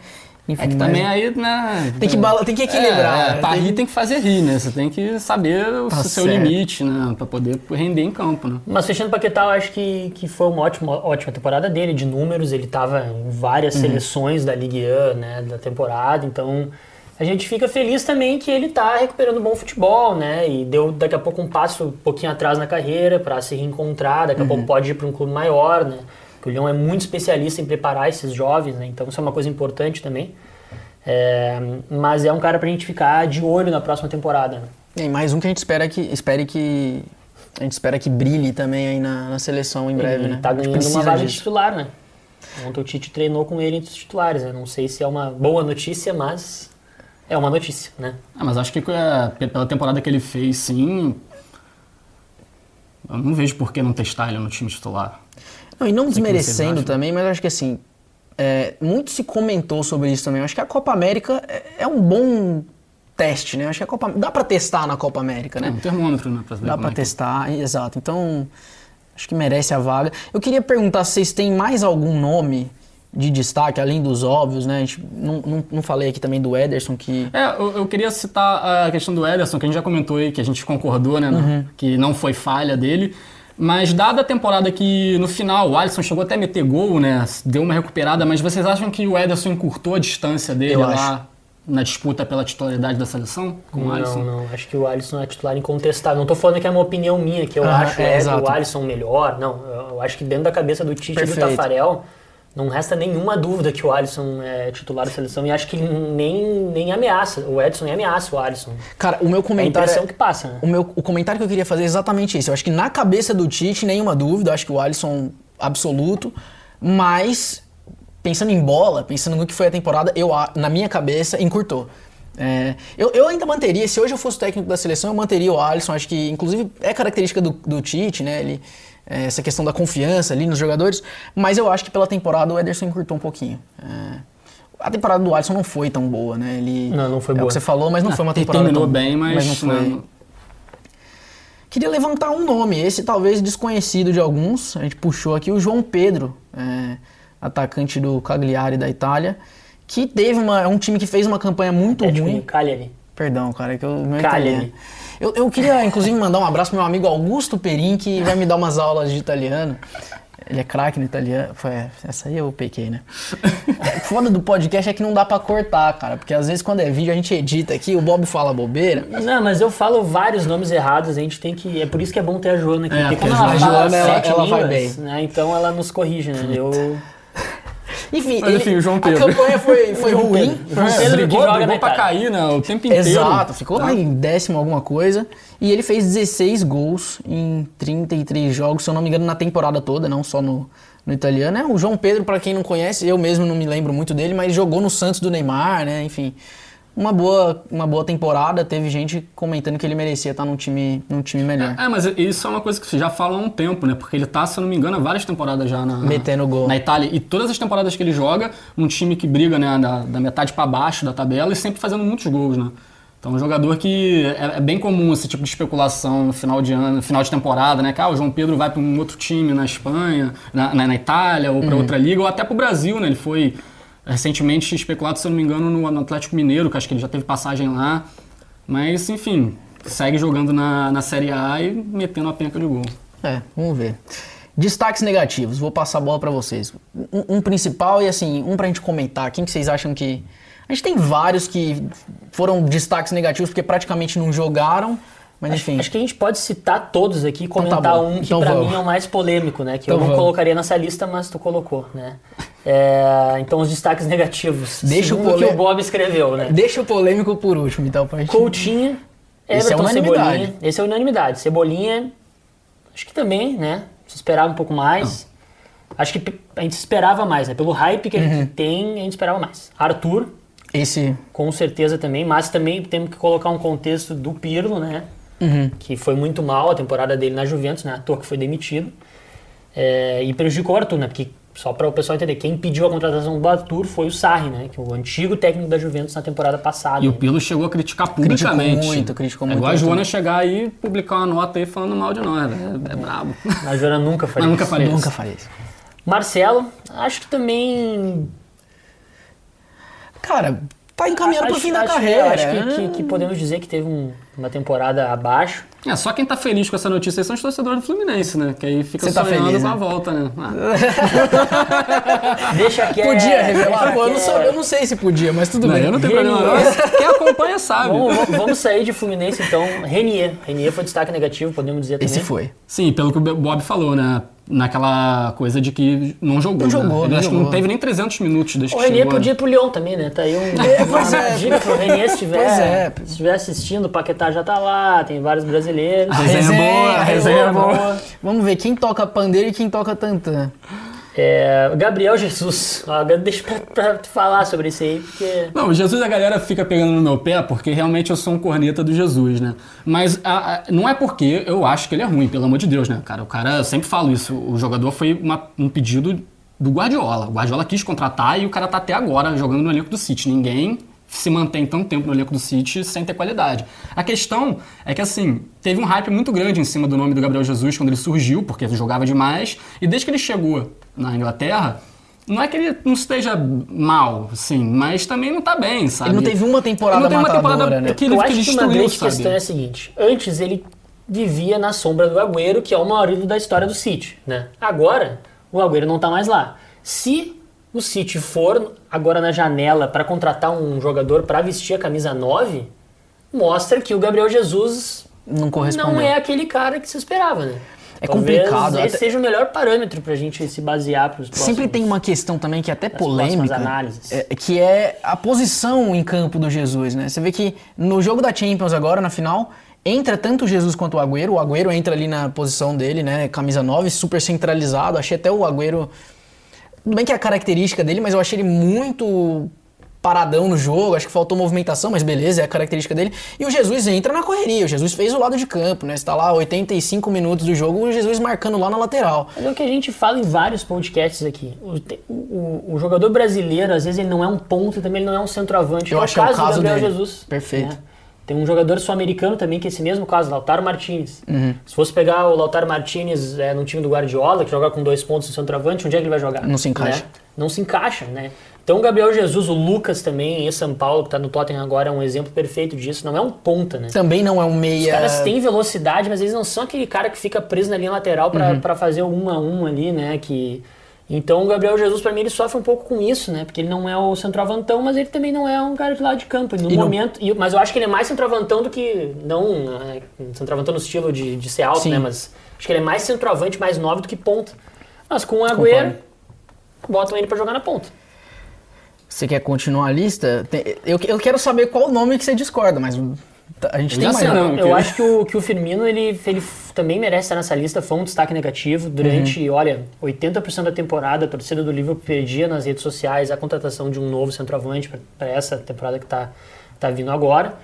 Enfim, é que também aí, né? Tem que, tem que equilibrar. É, é, pra rir tem que fazer rir, né? Você tem que saber o tá seu certo. limite, né? Pra poder render em campo, né? Mas fechando o Paquetá, eu acho que, que foi uma ótima, ótima temporada dele, de números. Ele tava em várias uhum. seleções da Ligue 1, né? Da temporada, então a gente fica feliz também que ele está recuperando bom futebol, né? E deu daqui a pouco um passo um pouquinho atrás na carreira para se reencontrar, daqui a uhum. pouco pode ir para um clube maior, né? Porque o Leão é muito especialista em preparar esses jovens, né? Então isso é uma coisa importante também. É, mas é um cara para a gente ficar de olho na próxima temporada. Né? E mais um que a gente espera que, espere que A gente espera que brilhe também aí na, na seleção em breve, ele né? tá ganhando uma vaga de titular, né? Ontem o Tite treinou com ele entre os titulares, né? Não sei se é uma boa notícia, mas é uma notícia, né? Ah, mas acho que é, pe- pela temporada que ele fez, sim. Eu não vejo por que não testar ele no time titular. Não, e não desmerecendo acham. também, mas acho que assim, é, muito se comentou sobre isso também. Eu acho que a Copa América é, é um bom teste, né? Acho que a Copa dá pra testar na Copa América, É né? um termômetro, né? Pra Dá pra é que- testar, exato. Então, acho que merece a vaga. Eu queria perguntar se vocês têm mais algum nome de destaque, além dos óbvios, né? A gente não, não, não falei aqui também do Ederson, que É, eu, eu queria citar a questão do Ederson, que a gente já comentou aí, que a gente concordou, né? Uhum. Que não foi falha dele. Mas dada a temporada que no final o Alisson chegou até a meter gol, né? Deu uma recuperada, mas vocês acham que o Ederson encurtou a distância dele Eu lá acho. na disputa pela titularidade da seleção com o Alisson? Não, não. Acho que o Alisson é titular incontestável. Não tô falando que é uma opinião minha, que eu Ah, acho é, é, o Alisson melhor. Não, eu acho que dentro da cabeça do Tite e do. Tafarel, não resta nenhuma dúvida que o Alisson é titular da seleção. E acho que nem, nem ameaça. O Edson nem ameaça o Alisson. Cara, o meu É a comentário. impressão é- que passa, né? O, meu, o comentário que eu queria fazer é exatamente isso. Eu acho que na cabeça do Tite, nenhuma dúvida, eu acho que o Alisson absoluto, mas pensando em bola, pensando no que foi a temporada, eu, na minha cabeça, encurtou. É, eu, eu ainda manteria, se hoje eu fosse técnico da seleção, eu manteria o Alisson, acho que inclusive é característica do, do Tite, né? Ele, essa questão da confiança ali nos jogadores, mas eu acho que pela temporada o Ederson encurtou um pouquinho. É, a temporada do Alisson não foi tão boa, né? Ele, Não, não foi é o boa. que você falou, mas não Ah, foi uma ele temporada terminou tão, bem, mas, não foi. né, Queria levantar um nome, esse talvez desconhecido de alguns. A gente puxou aqui o João Pedro, é, atacante do Cagliari da Itália, que teve uma, é um time que fez uma campanha muito É tipo ruim. um Cagliari. Perdão, cara, é que eu meu Cagliari. italiano. Eu, eu queria, inclusive, mandar um abraço pro meu amigo Augusto Perin, que vai me dar umas aulas de italiano. Ele é craque no italiano. Foi, essa aí eu pequei, né? Foda do podcast é que não dá pra cortar, cara. Porque às vezes quando é vídeo a gente edita aqui, o Bob fala bobeira. Não, mas eu falo vários nomes errados, a gente tem que. É por isso que é bom ter a Joana aqui. É, porque porque ela a fala Joana, ela- ela vai línguas, bem. né? Então ela nos corrige, né? Eu. Enfim, Mas, enfim, o João a Pedro. campanha foi, foi ruim. Pedro que brigou, joga brigou pra cair né, o tempo inteiro. Exato, ficou Tá? lá em décimo alguma coisa. E ele fez 16 gols em 33 jogos, se eu não me engano, na temporada toda, não só no, no italiano. É, o João Pedro, pra quem não conhece, eu mesmo não me lembro muito dele, mas jogou no Santos do Neymar, né? Enfim, uma boa, uma boa temporada. Teve gente comentando que ele merecia estar num time, num time melhor. É, mas isso é uma coisa que você já fala há um tempo, né? Porque ele tá, se eu não me engano, há várias temporadas já na, Metendo gol. na Itália. E todas as temporadas que ele joga, um time que briga né, da, da metade pra baixo da tabela e sempre fazendo muitos gols, né? Então, é um jogador que é, é bem comum esse tipo de especulação no final de ano, no final de temporada, né? Que ah, o João Pedro vai para um outro time na Espanha, na, na, na Itália ou para outra liga, ou até para o Brasil, né? Ele foi recentemente especulado, se eu não me engano, no, Atlético Mineiro, que acho que ele já teve passagem lá. Mas, enfim, segue jogando na, na Série A e metendo a penca de gol. É, vamos ver. Destaques negativos, vou passar a bola pra vocês. Um, um principal e assim, um pra gente comentar. Quem que vocês acham que. A gente tem vários que foram destaques negativos porque praticamente não jogaram, mas enfim. Acho que a gente pode citar todos aqui e Então tá comentar um que Então pra vamos. mim é o mais polêmico, né? Que Então eu não vamos. colocaria nessa lista, mas tu colocou, né? É, então os destaques negativos. Deixa o que polê- o Bob escreveu, né? Deixa o polêmico por último, então, pra gente. Coutinho, Esse é Everton, unanimidade. Cebolinha. Esse é unanimidade. Cebolinha, acho que também, né? Se esperava um pouco mais. Acho que a gente esperava mais, né? Pelo hype que a Uhum. gente tem, a gente esperava mais. Arthur, Esse. com certeza também, mas também temos que colocar um contexto do Pirlo, né? Uhum. Que foi muito mal a temporada dele na Juventus, né? À toa que foi demitido. É, e prejudicou o Arthur, né? Porque, só para o pessoal entender, quem pediu a contratação do Arthur foi o Sarri, né? Que é o antigo técnico da Juventus na temporada passada. E o né? Pirlo chegou a criticar publicamente. muito, criticou é muito igual a Joana chegar aí e publicar uma nota aí falando mal de nós, velho. É, é brabo. A Joana nunca faria Mas nunca isso. faria isso. Nunca faria isso. Marcelo, acho que também. Cara, tá encaminhando pro fim da acho- carreira. Acho que, né? que- que podemos dizer que teve um- uma temporada abaixo. É, só quem tá feliz com essa notícia aí são os torcedores do Fluminense, né? Que aí fica Você tá sonhando feliz, com a né? volta, né? Ah, Deixa que Podia revelar? Pô, eu, não sei, eu não sei se podia, mas tudo não, bem. eu não tenho problema não. Quem acompanha sabe. Vamos, vamos- vamos sair de Fluminense então. Renier. Renier foi destaque negativo, podemos dizer também. Esse foi. Sim, pelo que o Bob falou, né? Naquela coisa de que não jogou. Não jogou, né? Ele não acho que jogou. não teve nem 300 minutos desde O que Renier chegou. podia ir pro Lyon também, né? Tá aí um, pois uma é. dica pro Renier se estiver, Pois é. se estiver assistindo, o Paquetá já tá lá, tem vários brasileiros. brasileiros. A resenha é boa, a resenha é boa. Vamos ver quem toca pandeiro e quem toca tantã. É, Gabriel Jesus. Deixa pra, pra falar sobre isso aí, porque. Não, Jesus a galera fica pegando no meu pé porque realmente eu sou um corneta do Jesus, né? Mas a- a- não é porque eu acho que ele é ruim, pelo amor de Deus, né, cara? O cara, eu sempre falo isso, o jogador foi uma- um pedido do Guardiola. O Guardiola quis contratar e o cara tá até agora jogando no elenco do City. Ninguém se mantém tanto tempo no elenco do City sem ter qualidade. A questão é que, assim, teve um hype muito grande em cima do nome do Gabriel Jesus quando ele surgiu, porque ele jogava demais, e desde que ele chegou na Inglaterra, não é que ele não esteja mal, assim, mas também não tá bem, sabe? Ele não teve uma temporada Ele não teve uma temporada né? que ele, eu que acho ele que uma grande sabe? questão é a seguinte: antes ele vivia na sombra do Agüero, que é o maior ídolo da história do City, né? Agora, o Agüero não tá mais lá. Se o City for agora na janela para contratar um jogador para vestir a camisa 9, mostra que o Gabriel Jesus Não não é aquele cara que se esperava, né? É Talvez complicado, Esse até- seja o melhor parâmetro pra gente se basear pros próximos. Sempre tem uma questão também que é até polêmica, análises. é, que é a posição em campo do Jesus, né? Você vê que no jogo da Champions agora, na final, entra tanto o Jesus quanto o Agüero. O Agüero entra ali na posição dele, né? Camisa 9, super centralizado. Achei até o Agüero... Tudo bem que é a característica dele, mas eu achei ele muito paradão no jogo, acho que faltou movimentação, mas beleza, é a característica dele. E o Jesus entra na correria, o Jesus fez o lado de campo, né? Você tá lá 85 minutos do jogo, o Jesus marcando lá na lateral. Mas é o que a gente fala em vários podcasts aqui. O, o- o jogador brasileiro, às vezes, ele não é um ponto e também ele não é um centroavante. Eu é acho que é o caso do Gabriel dele. Jesus. Perfeito. né? Tem um jogador sul-americano também, que é esse mesmo caso, Lautaro Martinez. Uhum. Se fosse pegar o Lautaro Martinez é, no time do Guardiola, que joga com dois pontos no centroavante, onde é que ele vai jogar? Não se encaixa. Né? Não se encaixa, né? Então o Gabriel Jesus, o Lucas também, em São Paulo, que tá no Tottenham agora, é um exemplo perfeito disso. Não é um ponta, né? Também não é um meia... Os caras têm velocidade, mas eles não são aquele cara que fica preso na linha lateral pra Uhum. pra fazer o um a um ali, né? Que... Então o Gabriel Jesus, pra mim, ele sofre um pouco com isso, né? Porque ele não é o centroavantão, mas ele também não é um cara de lado de campo. No E momento. mas eu acho que ele é mais centroavantão do que. Não é, centroavantão no estilo de, de ser alto, Sim. né? Mas acho que ele é mais centroavante, mais novo do que ponta. Mas com o Agüero, botam ele pra jogar na ponta. Você quer continuar a lista? Tem- eu, eu quero saber qual o nome que você discorda, mas tá- a gente Eu tem mais. sei, não. Eu acho que o, que o Firmino, ele, ele também merece estar nessa lista, foi um destaque negativo. Durante, olha, 80% da temporada, a torcida do Liverpool perdia nas redes sociais a contratação de um novo centroavante para essa temporada que está tá vindo agora.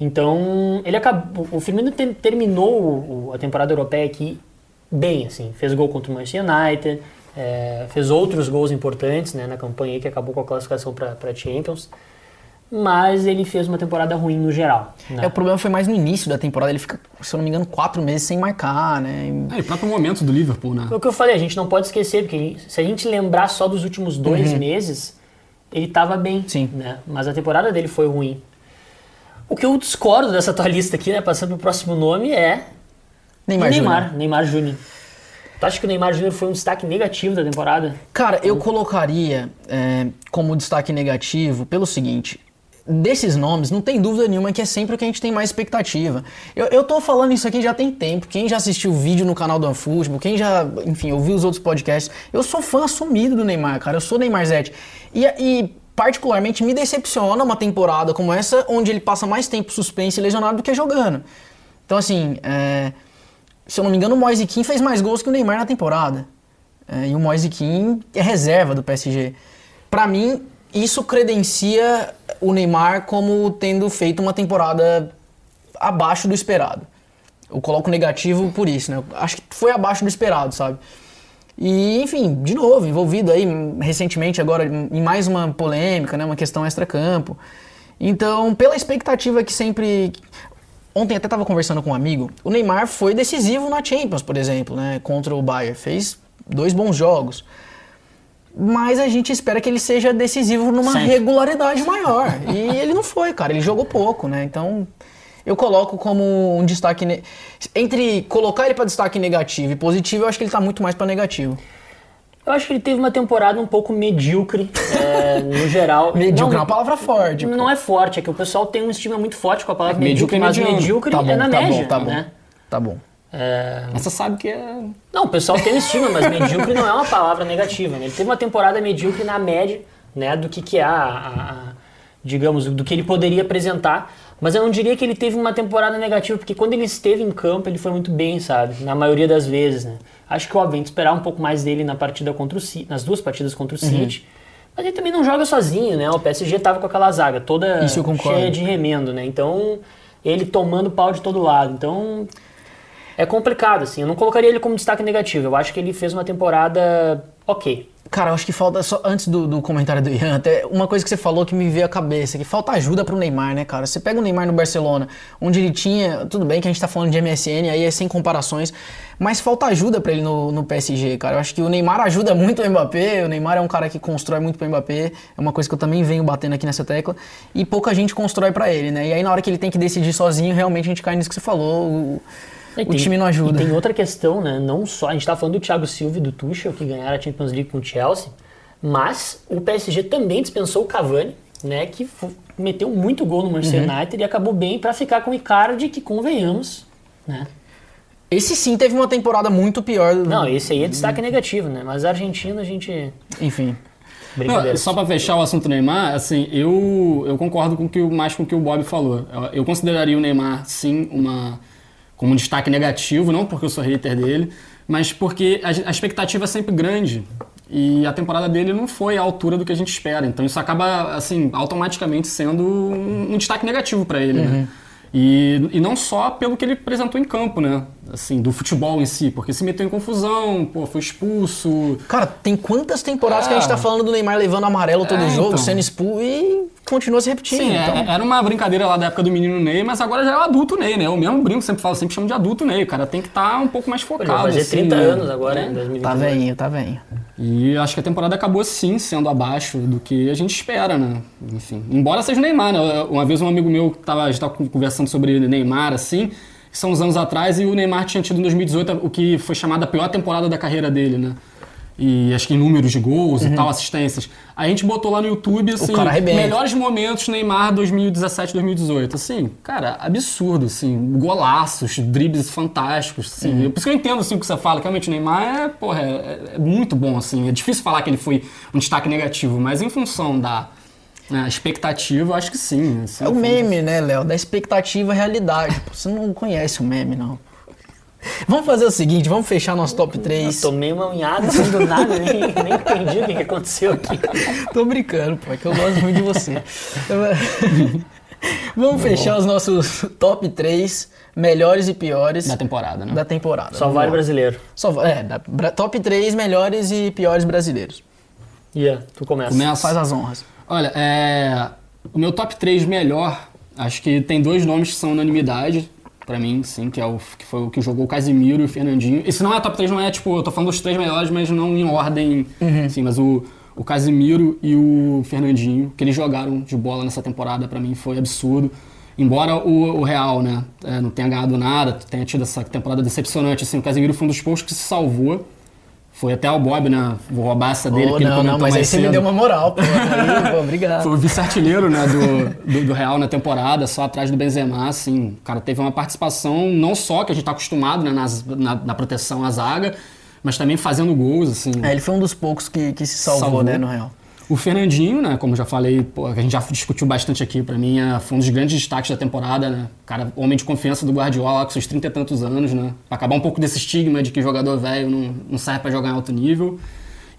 Então, ele acabou, o Firmino te- terminou a temporada europeia aqui bem, assim. Fez gol contra o Manchester United, é, fez outros gols importantes né, na campanha que acabou com a classificação para Champions. Mas ele fez uma temporada ruim no geral. né? É, o problema foi mais no início da temporada. Ele fica, se eu não me engano, quatro meses sem marcar, né? É, e o próprio momento do Liverpool, né? Foi o que eu falei, a gente não pode esquecer, porque se a gente lembrar só dos últimos dois meses, ele estava bem. Uhum. Sim. Né? Mas a temporada dele foi ruim. O que eu discordo dessa tua lista aqui, né? Passando pro próximo nome, é Neymar, o Júnior. Neymar, Neymar Júnior. Tu acha que o Neymar Júnior foi um destaque negativo da temporada? Cara, eu colocaria é, como destaque negativo pelo seguinte. Desses nomes, não tem dúvida nenhuma que é sempre o que a gente tem mais expectativa. Eu, eu tô falando isso aqui já tem tempo. Quem já assistiu o vídeo no canal do OneFootball, quem já, enfim, ouviu os outros podcasts, eu sou fã assumido do Neymar, cara. Eu sou Neymar Zete. E, e particularmente me decepciona uma temporada como essa, onde ele passa mais tempo suspenso e lesionado do que jogando. Então, assim, é, se eu não me engano, o Moise Kean fez mais gols que o Neymar na temporada. É, e o Moise Kean é reserva do PSG. Pra mim, isso credencia o Neymar como tendo feito uma temporada abaixo do esperado. Eu coloco negativo por isso, né? Acho que foi abaixo do esperado, sabe? E, enfim, de novo, envolvido aí recentemente agora em mais uma polêmica, né? Uma questão extra-campo. Então, pela expectativa que sempre... Ontem até estava conversando com um amigo, o Neymar foi decisivo na Champions, por exemplo, né? Contra o Bayern. Fez dois bons jogos. Mas a gente espera que ele seja decisivo numa Sempre. regularidade maior. E ele não foi, cara. Ele jogou pouco, né? Então, eu coloco como um destaque. ne- Entre colocar ele para destaque negativo e positivo, eu acho que ele tá muito mais para negativo. Eu acho que ele teve uma temporada um pouco medíocre, é, no geral. Medíocre é Não, uma palavra forte. pô. Não é forte, é que o pessoal tem um estigma muito forte com a palavra É, medíocre medíocre, é mas mediano. medíocre Tá bom, é na tá média, bom, tá bom. né? Tá bom. É, Mas você sabe que é. Não, o pessoal tem um estigma, mas medíocre não é uma palavra negativa. Né? Ele teve uma temporada medíocre na média, né, do que, que é a, a- a- digamos, do que ele poderia apresentar. Mas eu não diria que ele teve uma temporada negativa, porque quando ele esteve em campo, ele foi muito bem, sabe? Na maioria das vezes, né? Acho que, obviamente, esperar um pouco mais dele na partida contra o City, nas duas partidas contra o City. Mas ele também não joga sozinho, né? O PSG tava com aquela zaga toda cheia de remendo, né? Então, ele tomando pau de todo lado. Então, é complicado, assim. Eu não colocaria ele como destaque negativo. Eu acho que ele fez uma temporada ok. Cara, eu acho que falta só antes do, do comentário do Ian, até uma coisa que você falou que me veio à cabeça, que falta ajuda pro Neymar, né, cara? Você pega o Neymar no Barcelona, onde ele tinha, tudo bem que a gente tá falando de MSN, aí é sem comparações, mas falta ajuda pra ele no, no PSG, cara. Eu acho que o Neymar ajuda muito o Mbappé, o Neymar é um cara que constrói muito pro Mbappé, é uma coisa que eu também venho batendo aqui nessa tecla, e pouca gente constrói pra ele, né? E aí na hora que ele tem que decidir sozinho, realmente a gente cai nisso que você falou, o, E o tem- time não ajuda. E tem outra questão, né? Não só. A gente tá falando do Thiago Silva e do Tuchel, que ganharam a Champions League com o Chelsea, mas o PSG também dispensou o Cavani, né? Que meteu muito gol no Manchester Uhum. United e acabou bem pra ficar com o Icardi, que convenhamos, né? Esse sim teve uma temporada muito pior. Não, esse aí é destaque negativo, né? Mas a Argentina, a gente. Enfim. Brincadeira. Não, só pra fechar o assunto Neymar, assim, eu, eu concordo com o que, mais com o que o Bob falou. Eu, eu consideraria o Neymar, sim, uma, como um destaque negativo, não porque eu sou hater dele, mas porque a, expectativa é sempre grande. E a temporada dele não foi à altura do que a gente espera. Então isso acaba, assim, automaticamente sendo um, um destaque negativo pra ele, né? E, e não só pelo que ele apresentou em campo, né? Assim, do futebol em si, porque se meteu em confusão, pô, foi expulso, Cara, tem quantas temporadas que a gente tá falando do Neymar levando amarelo todo É, jogo, então. sendo expulso e continua se repetindo. Sim, é- então. era uma brincadeira lá da época do menino Ney, mas agora já é o adulto Ney, né? Eu mesmo brinco, sempre falo, sempre chamo de adulto Ney. O cara tem que estar um pouco mais focado. vai fazer assim, 30 né? anos agora, É. 2022. Tá veinho, tá veinho. E acho que a temporada acabou sim sendo abaixo do que a gente espera, né? Enfim, embora seja o Neymar, né? Uma vez um amigo meu que tava, a gente tava conversando sobre Neymar, assim, que são uns anos atrás, e o Neymar tinha tido em 2018 o que foi chamada a pior temporada da carreira dele, né? E acho que em números de gols e tal, assistências. A gente botou lá no YouTube, assim, melhores momentos Neymar 2017, 2018. Assim, cara, absurdo, assim, golaços, dribles fantásticos, assim. Por isso que eu entendo, assim, o que você fala, que realmente o Neymar é, porra, é, é muito bom, assim. É difícil falar que ele foi um destaque negativo, mas em função da né, expectativa, eu acho que sim. assim, É o meme, né, Léo? Da expectativa à realidade. Pô, Você não conhece o meme, não. Vamos fazer o seguinte, vamos fechar nosso top 3. Tomei uma unhada assim do nada, nem, nem entendi o que que aconteceu aqui. Tô brincando, pô, é que eu gosto muito de você. vamos fechar os nossos top 3 melhores e piores Da temporada, né? da temporada. Só vale brasileiro. Só é, da- top 3 melhores e piores brasileiros. Ian, tu começa. Começa. Faz as honras. Olha, é, o meu top 3 melhor, acho que tem dois nomes que são unanimidade pra mim, sim, que é o que foi o que jogou o Casimiro e o Fernandinho. Esse não é top 3, não é tipo, eu tô falando dos três melhores, mas não em ordem, sim, mas o, o Casimiro e o Fernandinho, que eles jogaram de bola nessa temporada, pra mim foi absurdo. Embora o, o Real, né, é, não tenha ganhado nada, tenha tido essa temporada decepcionante, assim, o Casimiro foi um dos poucos que se salvou. Foi até o Bob, né? Vou roubar essa dele, Ô, porque ele comentou não, mas aí mais você me cedo. deu uma moral, pô. Aí, pô, obrigado. Foi o vice-artilheiro né, do, do, do Real na temporada, só atrás do Benzema, assim. O cara teve uma participação não só que a gente tá acostumado né, nas- na, na proteção à zaga, mas também fazendo gols, assim. É, ele foi um dos poucos que, que se salvou, Salvou. né, no Real. O Fernandinho, né, como já falei, pô, a gente já discutiu bastante aqui, pra mim é, foi um dos grandes destaques da temporada, né? Cara, homem de confiança do Guardiola com seus 30 e tantos anos, né? Pra acabar um pouco desse estigma de que jogador velho não, não serve pra jogar em alto nível.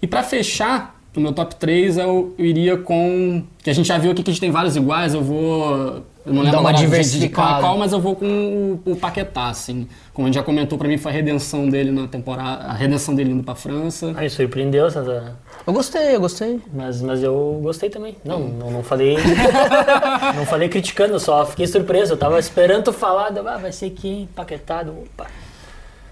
E pra fechar, o meu top 3 eu, iria com. Que a gente já viu aqui que a gente tem vários iguais, eu vou. Eu não lembro Dá uma agora de- de diversificada. qual, mas eu vou com o, o Paquetá, assim. Como a gente já comentou, pra mim foi a redenção dele na temporada. A redenção dele indo pra França. Ai, surpreendeu essa. Eu gostei, eu gostei. Mas, mas eu gostei também. Não, não, não falei. não falei criticando, só fiquei surpreso. Eu tava esperando tu falar, ah, vai ser quem? Paquetado. Opa.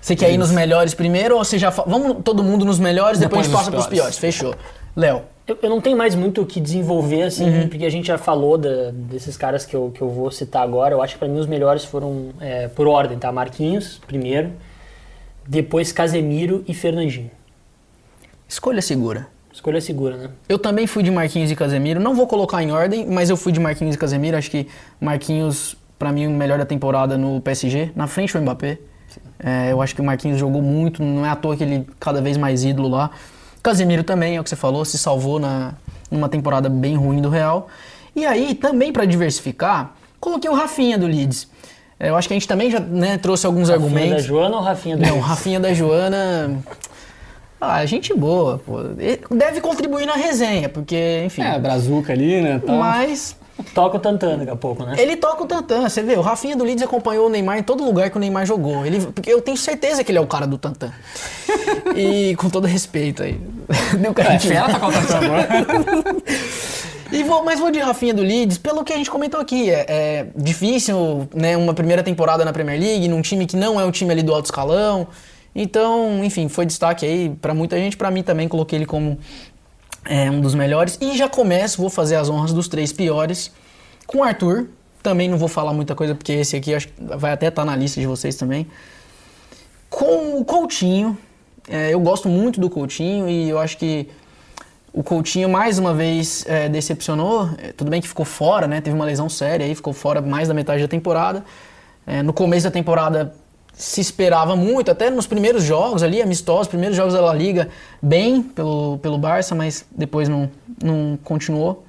Você quer ir nos melhores primeiro ou você já. fa- Vamos todo mundo nos melhores, depois, Depois a gente nos passa pros piores. Fechou. Léo. Eu, eu não tenho mais muito o que desenvolver, assim, porque a gente já falou da- desses caras que eu, que eu vou citar agora. Eu acho que pra mim os melhores foram é, por ordem, tá? Marquinhos, primeiro. Depois Casemiro e Fernandinho. Escolha segura. Escolha segura, né? Eu também fui de Marquinhos e Casemiro. Não vou colocar em ordem, mas eu fui de Marquinhos e Casemiro. Acho que Marquinhos, pra mim, o melhor da temporada no PSG. Na frente o Mbappé. É, eu acho que o Marquinhos jogou muito. Não é à toa que ele cada vez mais ídolo lá. Casemiro também, é o que você falou, se salvou na, numa temporada bem ruim do Real. E aí, também pra diversificar, coloquei o Rafinha do Leeds. É, eu acho que a gente também já né, trouxe alguns Rafinha argumentos. da Joana ou Rafinha do Não, Leeds? Rafinha da Joana. Ah, gente boa, pô. Deve contribuir na resenha, porque, enfim. É, Brazuca ali, né? tal. mas Toca o Tantan daqui a pouco, né? ele toca o Tantan, você vê, o Rafinha do Leeds acompanhou o Neymar em todo lugar que o Neymar jogou. Ele, porque eu tenho certeza que ele é o cara do Tantan. e com todo respeito aí. Deu É, cara de fera tá contratando agora. E vou, mas vou de Rafinha do Leeds, pelo que a gente comentou aqui. É, é difícil, né, uma primeira temporada na Premier League, num time que não é um time ali do alto escalão. Então, enfim, foi destaque aí pra muita gente, pra mim também coloquei ele como é, um dos melhores. E já começo, vou fazer as honras dos três piores com Arthur. Também não vou falar muita coisa, porque esse aqui acho que vai até estar na lista de vocês também. Com o Coutinho, é, eu gosto muito do Coutinho e eu acho que o Coutinho mais uma vez é, decepcionou. É, tudo bem que ficou fora, né? Teve uma lesão séria aí, ficou fora mais da metade da temporada. É, no começo da temporada se esperava muito, até nos primeiros jogos ali, amistosos, primeiros jogos da La Liga, bem pelo, pelo Barça, mas depois não, não continuou.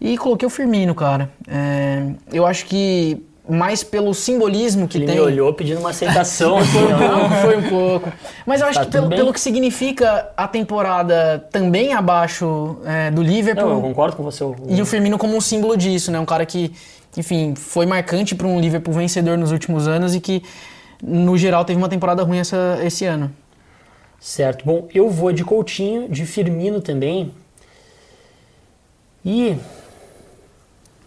E coloquei o Firmino, cara. É, eu acho que mais pelo simbolismo que Ele tem. me olhou pedindo uma aceitação. assim, Foi um ó. pouco, foi um pouco. Mas eu acho Tá que pelo, bem? pelo que significa a temporada também abaixo é, do Liverpool. Não, eu concordo com você. E o Firmino como um símbolo disso, né? Um cara que, enfim, foi marcante para um Liverpool vencedor nos últimos anos e que, no geral, teve uma temporada ruim essa, esse ano. Certo. Bom, eu vou de Coutinho, de Firmino também. E.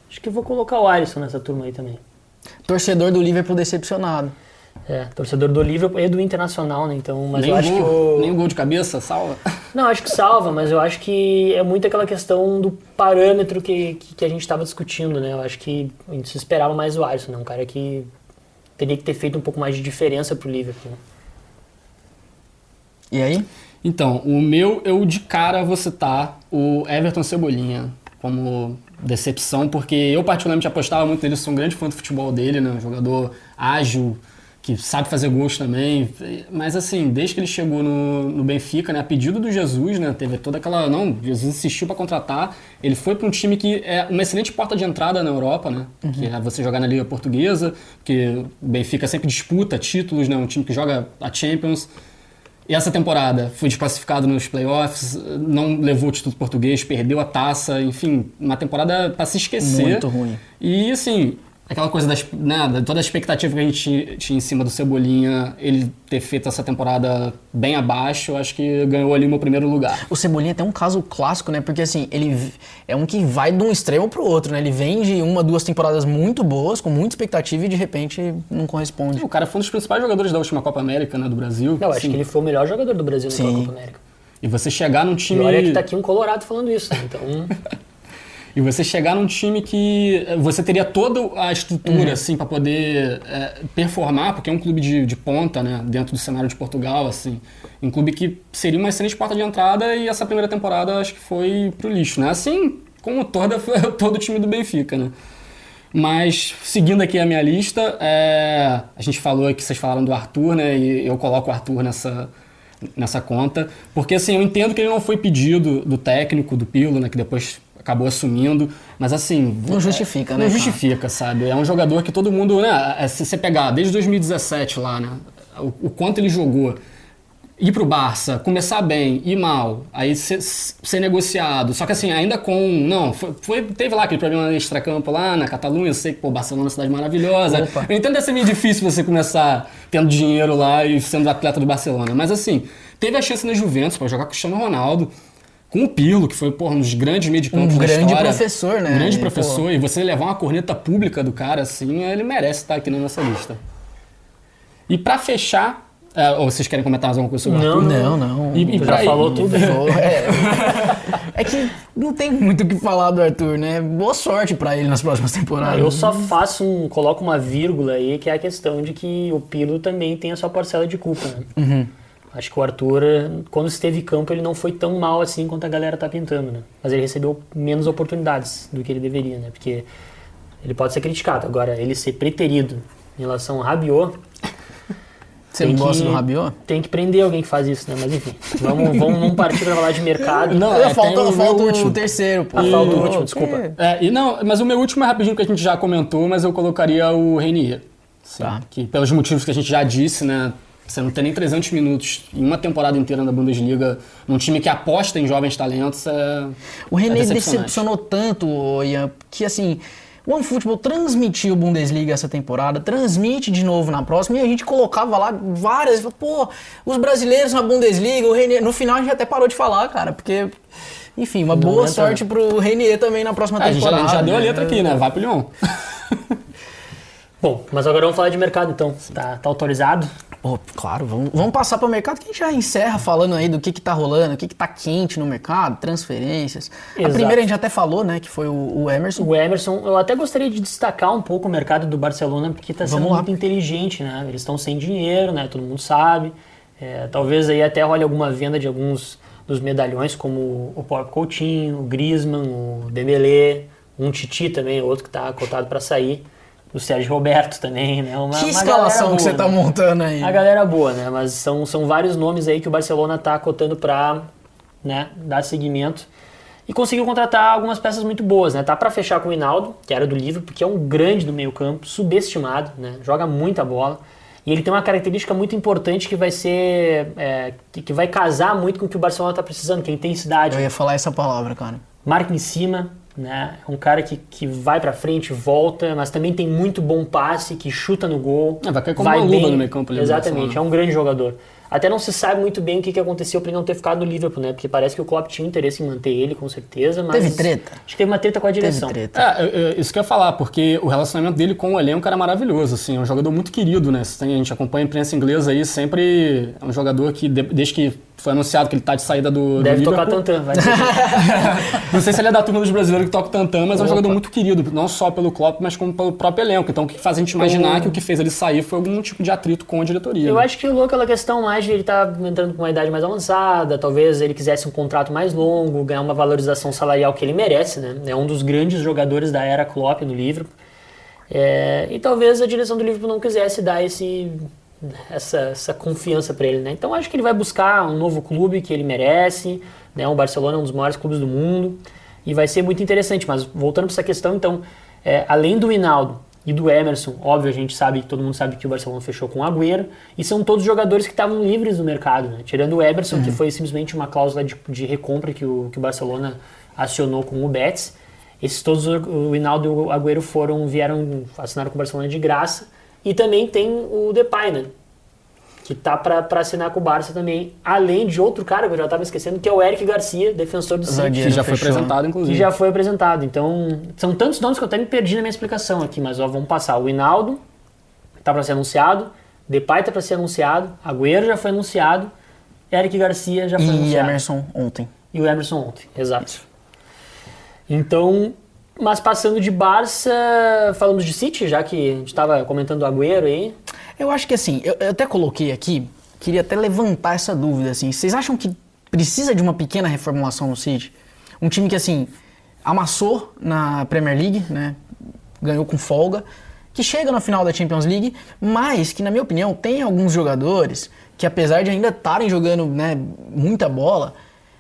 Acho que eu vou colocar o Alisson nessa turma aí também. Torcedor do Liverpool decepcionado. É, torcedor do Liverpool e do Internacional, né? Então, mas nem, eu acho gol, que o. nem o gol de cabeça, salva. Não, acho que salva, mas eu acho que é muito aquela questão do parâmetro que, que, que a gente estava discutindo, né? Eu acho que a gente se esperava mais o Alisson, né? Um cara que teria que ter feito um pouco mais de diferença pro Liverpool. E aí? Então, o meu, eu de cara vou citar o Everton Cebolinha como decepção, porque eu particularmente apostava muito nele, sou um grande fã do futebol dele, né? Um jogador ágil, que sabe fazer gols também. Mas assim, desde que ele chegou no, no Benfica, né, a pedido do Jesus, né, teve toda aquela, não, Jesus insistiu para contratar. Ele foi para um time que é uma excelente porta de entrada na Europa, né? Que é você jogar na Liga Portuguesa, que o Benfica sempre disputa títulos, né? Um time que joga a Champions. E essa temporada foi desclassificado nos playoffs, não levou o título português, perdeu a taça, enfim, uma temporada para se esquecer. Muito ruim. E assim, aquela coisa das, né, da- toda a expectativa que a gente tinha- em cima do Cebolinha, ele ter feito essa temporada bem abaixo, eu acho que ganhou ali o meu primeiro lugar. O Cebolinha tem um caso clássico, né? Porque assim, ele é um que vai de um extremo pro outro, né? Ele vem de uma, duas temporadas muito boas, com muita expectativa e de repente não corresponde. O cara foi um dos principais jogadores da última Copa América, né, do Brasil. Eu acho Assim, que ele foi o melhor jogador do Brasil na Sim. Copa América. E você chegar num E time... olha que tá aqui um colorado falando isso, né? Então, E você chegar num time que eh, você teria toda a estrutura assim para poder eh, performar, porque é um clube de, de ponta, né, dentro do cenário de Portugal, assim, um clube que seria uma excelente porta de entrada e essa primeira temporada acho que foi pro lixo, né? Assim como toda todo o time do Benfica, né? Mas seguindo aqui a minha lista, é, a gente falou aqui, vocês falaram do Arthur, né? E eu coloco o Arthur nessa, nessa conta. Porque assim, eu entendo que ele não foi pedido do técnico, do Pilo, né? Que depois acabou assumindo. Mas assim. Não justifica, é, né, Não cara? justifica, sabe? É um jogador que todo mundo, né? é, Se você pegar desde 2017 lá, né? O, o quanto ele jogou ir pro Barça, começar bem, ir mal, aí ser, ser negociado. Só que assim, ainda com. Não, foi, foi- teve lá aquele problema no extracampo lá na Catalunha. Eu sei que, pô, Barcelona é uma cidade maravilhosa. Opa. Eu entendo que deve ser meio difícil você começar tendo dinheiro lá e sendo atleta do Barcelona. Mas assim, teve a chance na Juventus para jogar com o Cristiano Ronaldo. Com o Pilo, que foi porra, um dos grandes meio de campo Um da grande história. professor, né? Um grande E, professor. E você levar uma corneta pública do cara assim, ele merece estar aqui na nossa lista. E pra fechar, é, ou vocês querem comentar mais alguma coisa sobre o Não, Arthur? Não, não. E, e já falou tudo. É. É que não tem muito o que falar do Arthur, né? Boa sorte pra ele nas próximas temporadas. eu só faço um. coloco uma vírgula aí, que é a questão de que o Pilo também tem a sua parcela de culpa, né? Uhum. Acho que o Arthur, quando esteve em campo, ele não foi tão mal assim quanto a galera tá pintando, né? Mas ele recebeu menos oportunidades do que ele deveria, né? Porque ele pode ser criticado. Agora, ele ser preterido em relação ao Rabiot, Você não gosta do Rabiot? Tem que prender alguém que faz isso, né? Mas enfim, vamos, vamos, vamos partir para falar de mercado. Não, é, falta, o falta o último. terceiro. Pô. Ah, falta o último, desculpa. É, e não, mas o meu último é rapidinho que a gente já comentou, mas eu colocaria o Renier. Tá. Que pelos motivos que a gente já disse, né? Você não tem nem 300 minutos em uma temporada inteira na Bundesliga, num time que aposta em jovens talentos, é O René é decepcionou tanto, Ian, que assim, o OneFootball transmitiu Bundesliga essa temporada, transmite de novo na próxima, e a gente colocava lá várias, pô, os brasileiros na Bundesliga, o Renier, no final a gente até parou de falar, cara, porque, enfim, uma Não boa sorte né? pro Renier também na próxima é, temporada. A gente já, já deu a letra aqui, né? Vai pro Lyon. Bom, mas agora vamos falar de mercado então. Tá, tá autorizado? Oh, claro, vamos, vamos passar para o mercado que a gente já encerra falando aí do que está rolando, o que está quente no mercado, transferências. Exato. A primeira a gente até falou, né, que foi o, o, Emerson. O Emerson, eu até gostaria de destacar um pouco o mercado do Barcelona, porque está sendo muito inteligente, né? Eles estão sem dinheiro, né? Todo mundo sabe. É, talvez aí até role alguma venda de alguns dos medalhões, como o Pop Coutinho, o Griezmann, o Dembélé, um Titi também, outro que está cotado para sair o Sérgio Roberto também, né? Uma, que escalação boa, que você está né? montando aí? A galera boa, né? Mas são, são vários nomes aí que o Barcelona está cotando para né, dar seguimento. E conseguiu contratar algumas peças muito boas, né? Tá para fechar com o Hinaldo, que era do livro, porque é um grande do meio campo, subestimado, né? Joga muita bola. E ele tem uma característica muito importante que vai ser. É, que vai casar muito com o que o Barcelona está precisando, que é a intensidade. Eu ia falar essa palavra, cara. Marca em cima, né? É um cara que, que vai para frente, volta, mas também tem muito bom passe, que chuta no gol. É, vai cair como vai uma luva no meio campo. Exatamente, é um grande jogador. Até não se sabe muito bem o que, que aconteceu para ele não ter ficado no Liverpool, né? Porque parece que o Klopp tinha interesse em manter ele, com certeza, mas... Teve treta? Acho que teve uma treta com a direção. Teve treta. É, isso que eu ia falar, porque o relacionamento dele com o elenco era maravilhoso, assim, é um jogador muito querido, né? A gente acompanha a imprensa inglesa aí, sempre é um jogador que, desde que foi anunciado que ele está de saída do, Deve do tocar Tantan, vai Não sei se ele é da turma dos brasileiros que toca Tantan, mas Opa. é um jogador muito querido, não só pelo Klopp, mas como pelo próprio elenco. Então o que faz a gente imaginar que o que fez ele sair foi algum tipo de atrito com a diretoria. Eu né? acho que rolou aquela questão mais ele estar tá entrando com uma idade mais avançada, talvez ele quisesse um contrato mais longo, ganhar uma valorização salarial que ele merece, né? É um dos grandes jogadores da era Klopp no Liverpool. É, e talvez a direção do Liverpool não quisesse dar esse essa, essa confiança para ele, né? Então acho que ele vai buscar um novo clube que ele merece, né? O Barcelona é um dos maiores clubes do mundo e vai ser muito interessante. Mas voltando para essa questão, então, é, além do Hinaldo e do Emerson, óbvio, a gente sabe, todo mundo sabe que o Barcelona fechou com o Agüero, e são todos jogadores que estavam livres no mercado, né? tirando o Emerson, uhum. que foi simplesmente uma cláusula de, de recompra que o, que o Barcelona acionou com o Betis. Esses todos, o Hinaldo e o Agüero foram, vieram, assinaram com o Barcelona de graça, e também tem o Depay, né? Que tá para assinar com o Barça também. Além de outro cara que eu já estava esquecendo, que é o Eric Garcia, defensor do City. Que já foi apresentado, inclusive. Que já foi apresentado. Então, são tantos nomes que eu até me perdi na minha explicação aqui, mas ó, vamos passar. O Hinaldo tá para ser anunciado, Depay tá para ser anunciado, Agüero já foi anunciado, Eric Garcia já foi e anunciado. E Emerson ontem. E o Emerson ontem, exato. Isso. Então, mas passando de Barça, falamos de City, já que a gente estava comentando o Agüero aí. Eu acho que assim, eu, eu, até coloquei aqui, queria até levantar essa dúvida assim. Vocês acham que precisa de uma pequena reformulação no City? Um time que assim amassou na Premier League, né? Ganhou com folga, que chega na final da Champions League, mas que na minha opinião tem alguns jogadores que apesar de ainda estarem jogando, né, muita bola,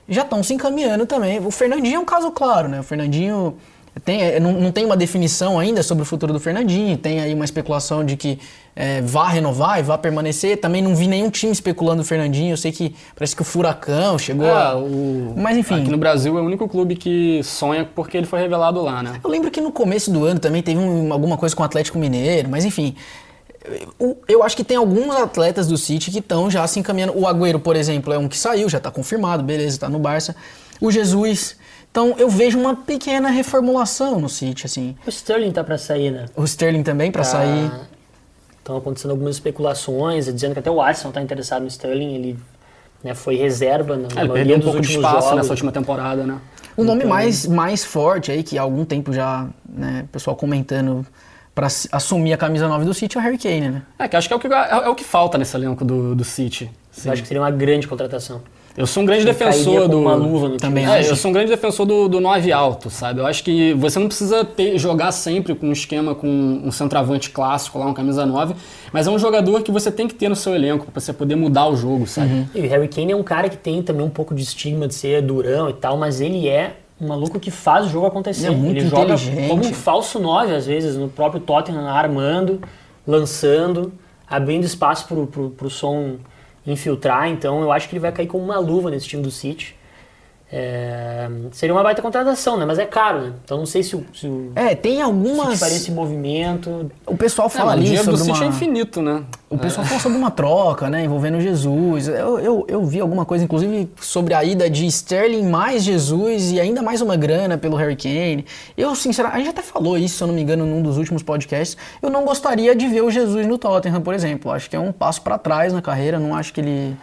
já estão se encaminhando também. O Fernandinho é um caso claro, né? O Fernandinho tem, é, não, não, tem uma definição ainda sobre o futuro do Fernandinho, tem aí uma especulação de que é, vá renovar e vá permanecer. Também não vi nenhum time especulando o Fernandinho. Eu sei que parece que o Furacão chegou. É, a... o... Mas enfim. Aqui no Brasil é o único clube que sonha porque ele foi revelado lá, né? Eu lembro que no começo do ano também teve um, alguma coisa com o Atlético Mineiro, mas enfim. Eu acho que tem alguns atletas do City que estão já se encaminhando. O Agüero, por exemplo, é um que saiu, já está confirmado, beleza, está no Barça. O Jesus então eu vejo uma pequena reformulação no City, assim. O Sterling tá para sair, né? O Sterling também para tá... sair. Estão acontecendo algumas especulações, dizendo que até o Arsenal está interessado no Sterling, ele né, foi reserva na é, maioria um dos últimos de espaço jogos. nessa última temporada, né? O nome então... mais, mais forte aí, que há algum tempo já, né, o pessoal comentando para assumir a camisa 9 do City é o Harry Kane, né? É, que acho que é o que, é, é o que falta nesse elenco do, do City. Eu acho que seria uma grande contratação. Eu sou um grande Ele defensor do. uma luva no Também. É, eu sou um grande defensor do, do 9 alto, sabe? Eu acho que você não precisa ter- jogar sempre com um esquema com um centroavante clássico lá, um camisa 9, mas é um jogador que você tem que ter no seu elenco pra você poder mudar o jogo, sabe? Uhum. E o Harry Kane é um cara que tem também um pouco de estigma de ser durão e tal, mas ele é um maluco que faz o jogo acontecer. Ele é muito joga como um falso 9, às vezes, no próprio Tottenham, armando, lançando, abrindo espaço pro, pro, pro som infiltrar. Então eu acho que ele vai cair como uma luva nesse time do City. É, seria uma baita contratação, né? Mas é caro, né? Então não sei se o, se o É, tem algumas. faria esse movimento. O pessoal É, fala o ali dinheiro do City é uma... infinito, né? O pessoal fala sobre uma troca, né, envolvendo Jesus. Eu, eu, eu vi alguma coisa, inclusive, sobre a ida de Sterling mais Jesus e ainda mais uma grana pelo Harry Kane. Eu, sinceramente, a gente até falou isso, se eu não me engano, num dos últimos podcasts. Eu não gostaria de ver o Jesus no Tottenham, por exemplo. Acho que é um passo para trás na carreira, não acho que ele...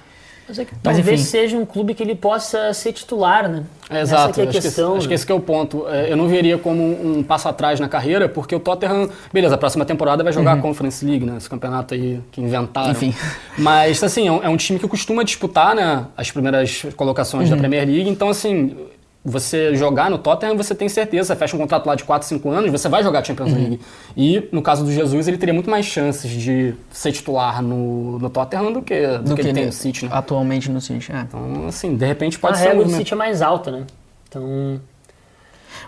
Mas é que Mas, talvez enfim. seja um clube que ele possa ser titular, né? É, Essa exato, é a acho, questão. que, acho que né? esse que é o ponto. É, Eu não veria como um passo atrás na carreira, porque o Tottenham, beleza, a próxima temporada vai jogar a Conference League, né? Esse campeonato aí que inventaram. Enfim. Mas, assim, é um, é um time que costuma disputar, né, as primeiras colocações da Premier League, então, assim, você jogar no Tottenham, você tem certeza, você fecha um contrato lá de 4, 5 anos, você vai jogar a Champions League. E, no caso do Jesus, ele teria muito mais chances de ser titular no, no Tottenham do que, do que, ele tem no City, né? atualmente no City. É. Então, assim, de repente A pode ser um regra do. City é mais alta, né? Então,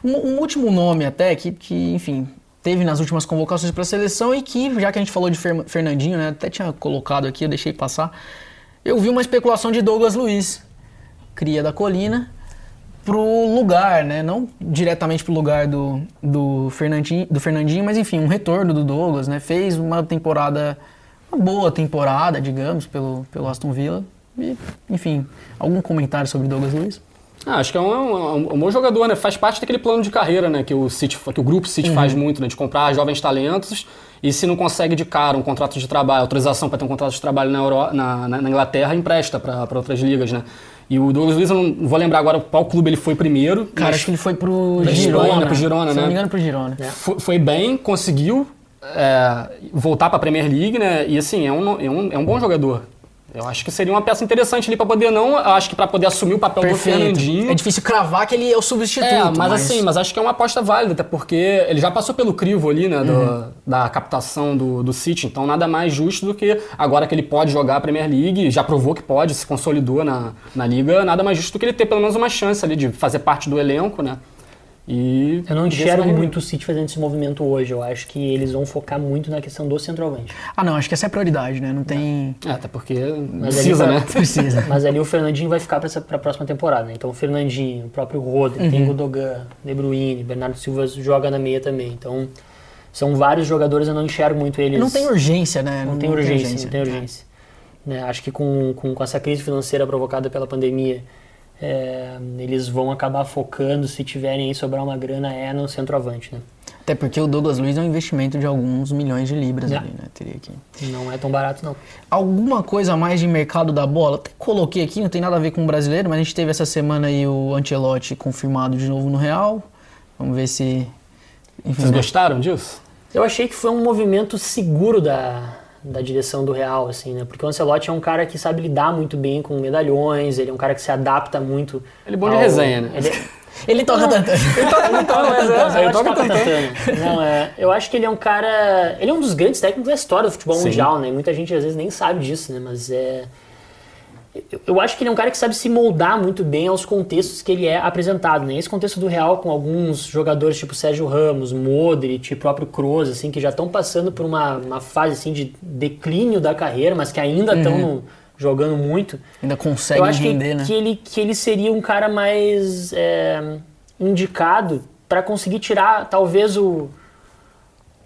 Um, um último nome até que, que, enfim, teve nas últimas convocações para a seleção e que, já que a gente falou de Fer- Fernandinho, né, até tinha colocado aqui, eu deixei passar. Eu vi uma especulação de Douglas Luiz, cria da Colina, pro lugar, né, não diretamente pro lugar do, do, Fernandinho, do Fernandinho, mas enfim, um retorno do Douglas, né, fez uma temporada, uma boa temporada, digamos, pelo, pelo Aston Villa. E, enfim, algum comentário sobre Douglas Luiz? Ah, acho que é um, um- um bom jogador, né? Faz parte daquele plano de carreira, né? Que o, City, que o grupo City faz muito, né? De comprar jovens talentos e se não consegue de cara um contrato de trabalho, autorização para ter um contrato de trabalho na, Euro, na, na- na Inglaterra, empresta para outras ligas, né? E o Douglas Luiz, eu não vou lembrar agora qual clube ele foi primeiro. Cara, mas acho que ele foi pro Pra Girona. Girona, pro Girona, Se não né? me engano, pro Girona. Foi, foi bem, conseguiu é, voltar para a Premier League, né? E assim, é um, é, um, é um bom jogador. Eu acho que seria uma peça interessante ali para poder não, acho que para poder assumir o papel do Fernandinho. É difícil cravar que ele é o substituto. É, mas, assim, mas acho que é uma aposta válida, até porque ele já passou pelo crivo ali, né, do- da captação do, do City, então nada mais justo do que agora que ele pode jogar a Premier League, já provou que pode, se consolidou na, na liga, nada mais justo do que ele ter pelo menos uma chance ali de fazer parte do elenco, né? E eu não enxergo muito o City fazendo esse movimento hoje. Eu acho que eles vão focar muito na questão do centroavante. Ah, não, acho que essa é a prioridade, né? Não tem. É, até porque Mas precisa, ali né? Precisa. Mas ali o Fernandinho vai ficar para a próxima temporada. Né? Então o Fernandinho, o próprio Rodri, tem Godogan, De Bruyne, Bernardo Silva joga na meia também. Então são vários jogadores, eu não enxergo muito eles. Não tem urgência, né? Não tem urgência, não tem urgência. Né, acho que com, com, com essa crise financeira provocada pela pandemia, é, eles vão acabar focando, se tiverem aí sobrar uma grana, é no centroavante. Né? Até porque o Douglas Luiz é um investimento de alguns milhões de libras É. ali, né? Teria que. Não é tão barato, não. Alguma coisa a mais de mercado da bola? Até coloquei aqui, não tem nada a ver com o brasileiro, mas a gente teve essa semana aí o Ancelotti confirmado de novo no Real. Vamos ver se. Enfim, Vocês né? gostaram disso? Eu achei que foi um movimento seguro da, da direção do Real, assim, né? Porque o Ancelotti é um cara que sabe lidar muito bem com medalhões, ele é um cara que se adapta muito. Ele é bom de resenha, né? Ele, Ele toca tanto. Ele toca ele tá tentando. Não, é, eu acho que ele é um cara. Ele é um dos grandes técnicos da história do futebol Sim. mundial, né? Muita gente às vezes nem sabe disso, né? Mas é. Eu- acho que ele é um cara que sabe se moldar muito bem aos contextos que ele é apresentado, né? Esse contexto do Real com alguns jogadores tipo Sérgio Ramos, Modric, próprio Kroos, assim, que já estão passando por uma, uma fase assim de declínio da carreira, mas que ainda estão jogando muito. Ainda consegue Eu acho que, né? que, ele, que ele seria um cara mais é, indicado para conseguir tirar talvez o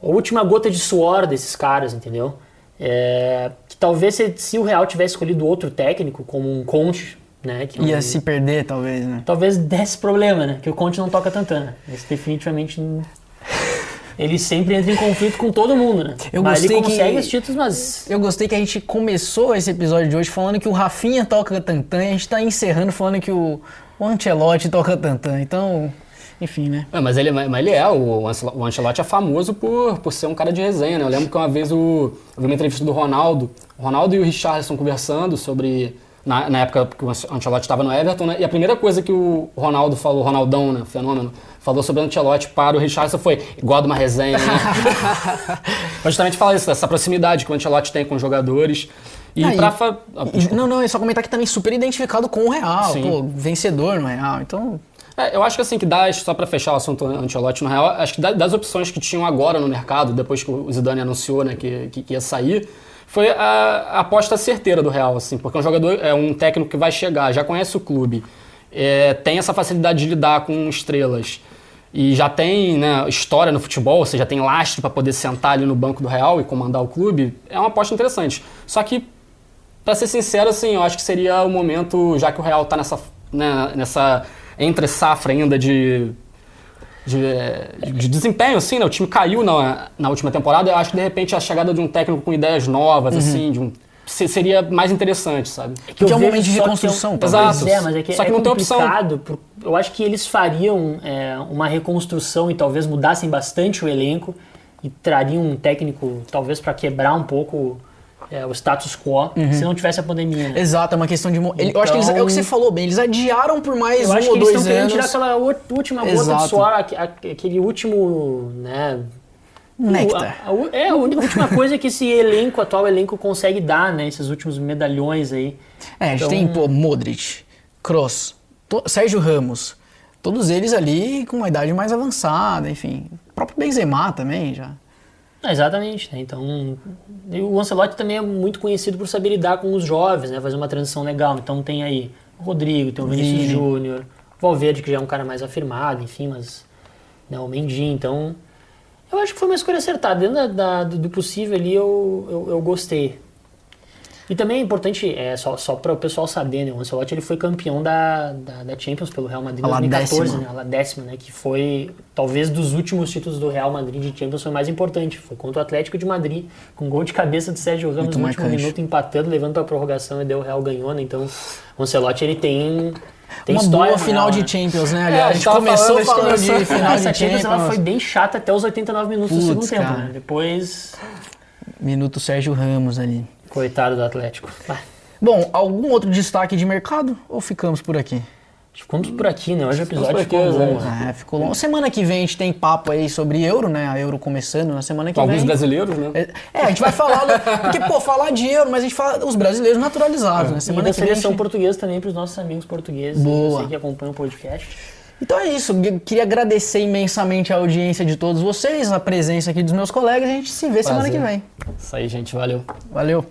a última gota de suor desses caras, entendeu? É, talvez se, se o Real tivesse escolhido outro técnico, como um Conte, né? Que um- Ia se perder, talvez, né? Talvez desse problema, né? Que o Conte não toca tantana. Esse definitivamente ele sempre entra em conflito com todo mundo, né? Eu mas ele gostei que- consegue os títulos, mas Eu gostei que a gente começou esse episódio de hoje falando que o Rafinha toca tantã e a gente tá encerrando falando que o, o Ancelotti toca tantã. Então, enfim, né? É, mas ele, mas ele é, o o Ancelotti é famoso por, por ser um cara de resenha, né? Eu lembro que uma vez o, eu vi uma entrevista do Ronaldo, o Ronaldo e o Richarlison conversando sobre na, na época que o Ancelotti estava no Everton, né? E a primeira coisa que o Ronaldo falou, Ronaldão, né, fenômeno, falou sobre o Ancelotti para o Richardson foi igual de uma resenha, né? Justamente falar isso, dessa proximidade que o Ancelotti tem com os jogadores. E Ah, e- pra... fa- ah, E- Não, não, é só comentar que também super identificado com o Real, pô, vencedor no Real. Então, É, eu acho que assim, que das, só pra fechar o assunto Ancelotti no Real, acho que da- das opções que tinham agora no mercado, depois que o Zidane anunciou né, que, que, ia sair, foi a, aposta certeira do Real, assim, porque é um jogador, é um técnico que vai chegar, já conhece o clube, é, tem essa facilidade de lidar com estrelas e já tem né, história no futebol, ou seja, tem lastro para poder sentar ali no banco do Real e comandar o clube, é uma aposta interessante. Só que Pra ser sincero, assim, eu acho que seria o momento, já que o Real tá nessa, né, nessa entre safra ainda de, de, de desempenho, assim, né? O time caiu na, na última temporada. Eu acho que, de repente, a chegada de um técnico com ideias novas, assim, de um, se- seria mais interessante, sabe? que é um momento de só que reconstrução, é um- é, mas é que Só que é não tem opção. complicado. por- eu acho que eles fariam é, uma reconstrução e talvez mudassem bastante o elenco e trariam um técnico, talvez para quebrar um pouco é, o status quo, Uhum. se não tivesse a pandemia. né? exato, é uma questão de. ele- eu acho que eles, é o que Então- você falou bem, eles adiaram por mais Eu um acho ou que eles dois estão querendo anos. tirar aquela última gota Exato. de suor, aque- aque- aquele último, né? Néctar. A- a- é a última coisa que esse elenco, atual elenco, consegue dar, né? Esses últimos medalhões aí. É, a gente Então- tem, pô, Modric, to- Sérgio Ramos. Todos eles ali com uma idade mais avançada, enfim. O próprio Benzema também já. É, exatamente, né? Então, o Ancelotti também é muito conhecido por saber lidar com os jovens, né? Fazer uma transição legal. Então tem aí o Rodrigo, tem o Vinícius Vini. Júnior, o Valverde, que já é um cara mais afirmado, enfim, mas... Né, o Mendy, então... Eu acho que foi uma escolha acertada. Dentro da, da- do do possível ali, eu, eu, eu gostei. E também é importante, é, só, só para o pessoal saber, né? O Ancelotti ele foi campeão da, da, da Champions pelo Real Madrid em A lá 2014, décima. né? A décima, né? Que foi, talvez, dos últimos títulos do Real Madrid de Champions foi o mais importante. Foi contra o Atlético de Madrid, com gol de cabeça do Sérgio Ramos Muito no último minuto, empatando, levando para a prorrogação e deu o Real ganhou, né? Então, o Ancelotti, ele tem, tem uma história boa no final Real, de né? Champions, né? É, Aliás, a a gente começou falando, a gente falando de final Essa de Champions ela Champions. foi bem chata até os 89 minutos do Putz, segundo tempo, cara. né? Depois, Minuto Sérgio Ramos ali. Coitado do Atlético. Bom, algum outro destaque de mercado ou ficamos por aqui? Ficamos por aqui, né? Hoje o episódio ficou aqui, longo. Né? É, ficou longo. Semana que vem a gente tem papo aí sobre euro, né? A euro começando na semana que Alguns vem. brasileiros, né? É, É, a gente vai falar. Porque, pô, falar de euro, mas a gente fala os brasileiros naturalizados, né? E Semana da que vem. a seleção gente- portuguesa também para os nossos amigos portugueses. Boa. Eu sei que acompanham o podcast. Então é isso. Eu Queria agradecer imensamente a audiência de todos vocês, a presença aqui dos meus colegas. A gente se vê semana que Prazer. vem. Isso aí, gente. Valeu. Valeu.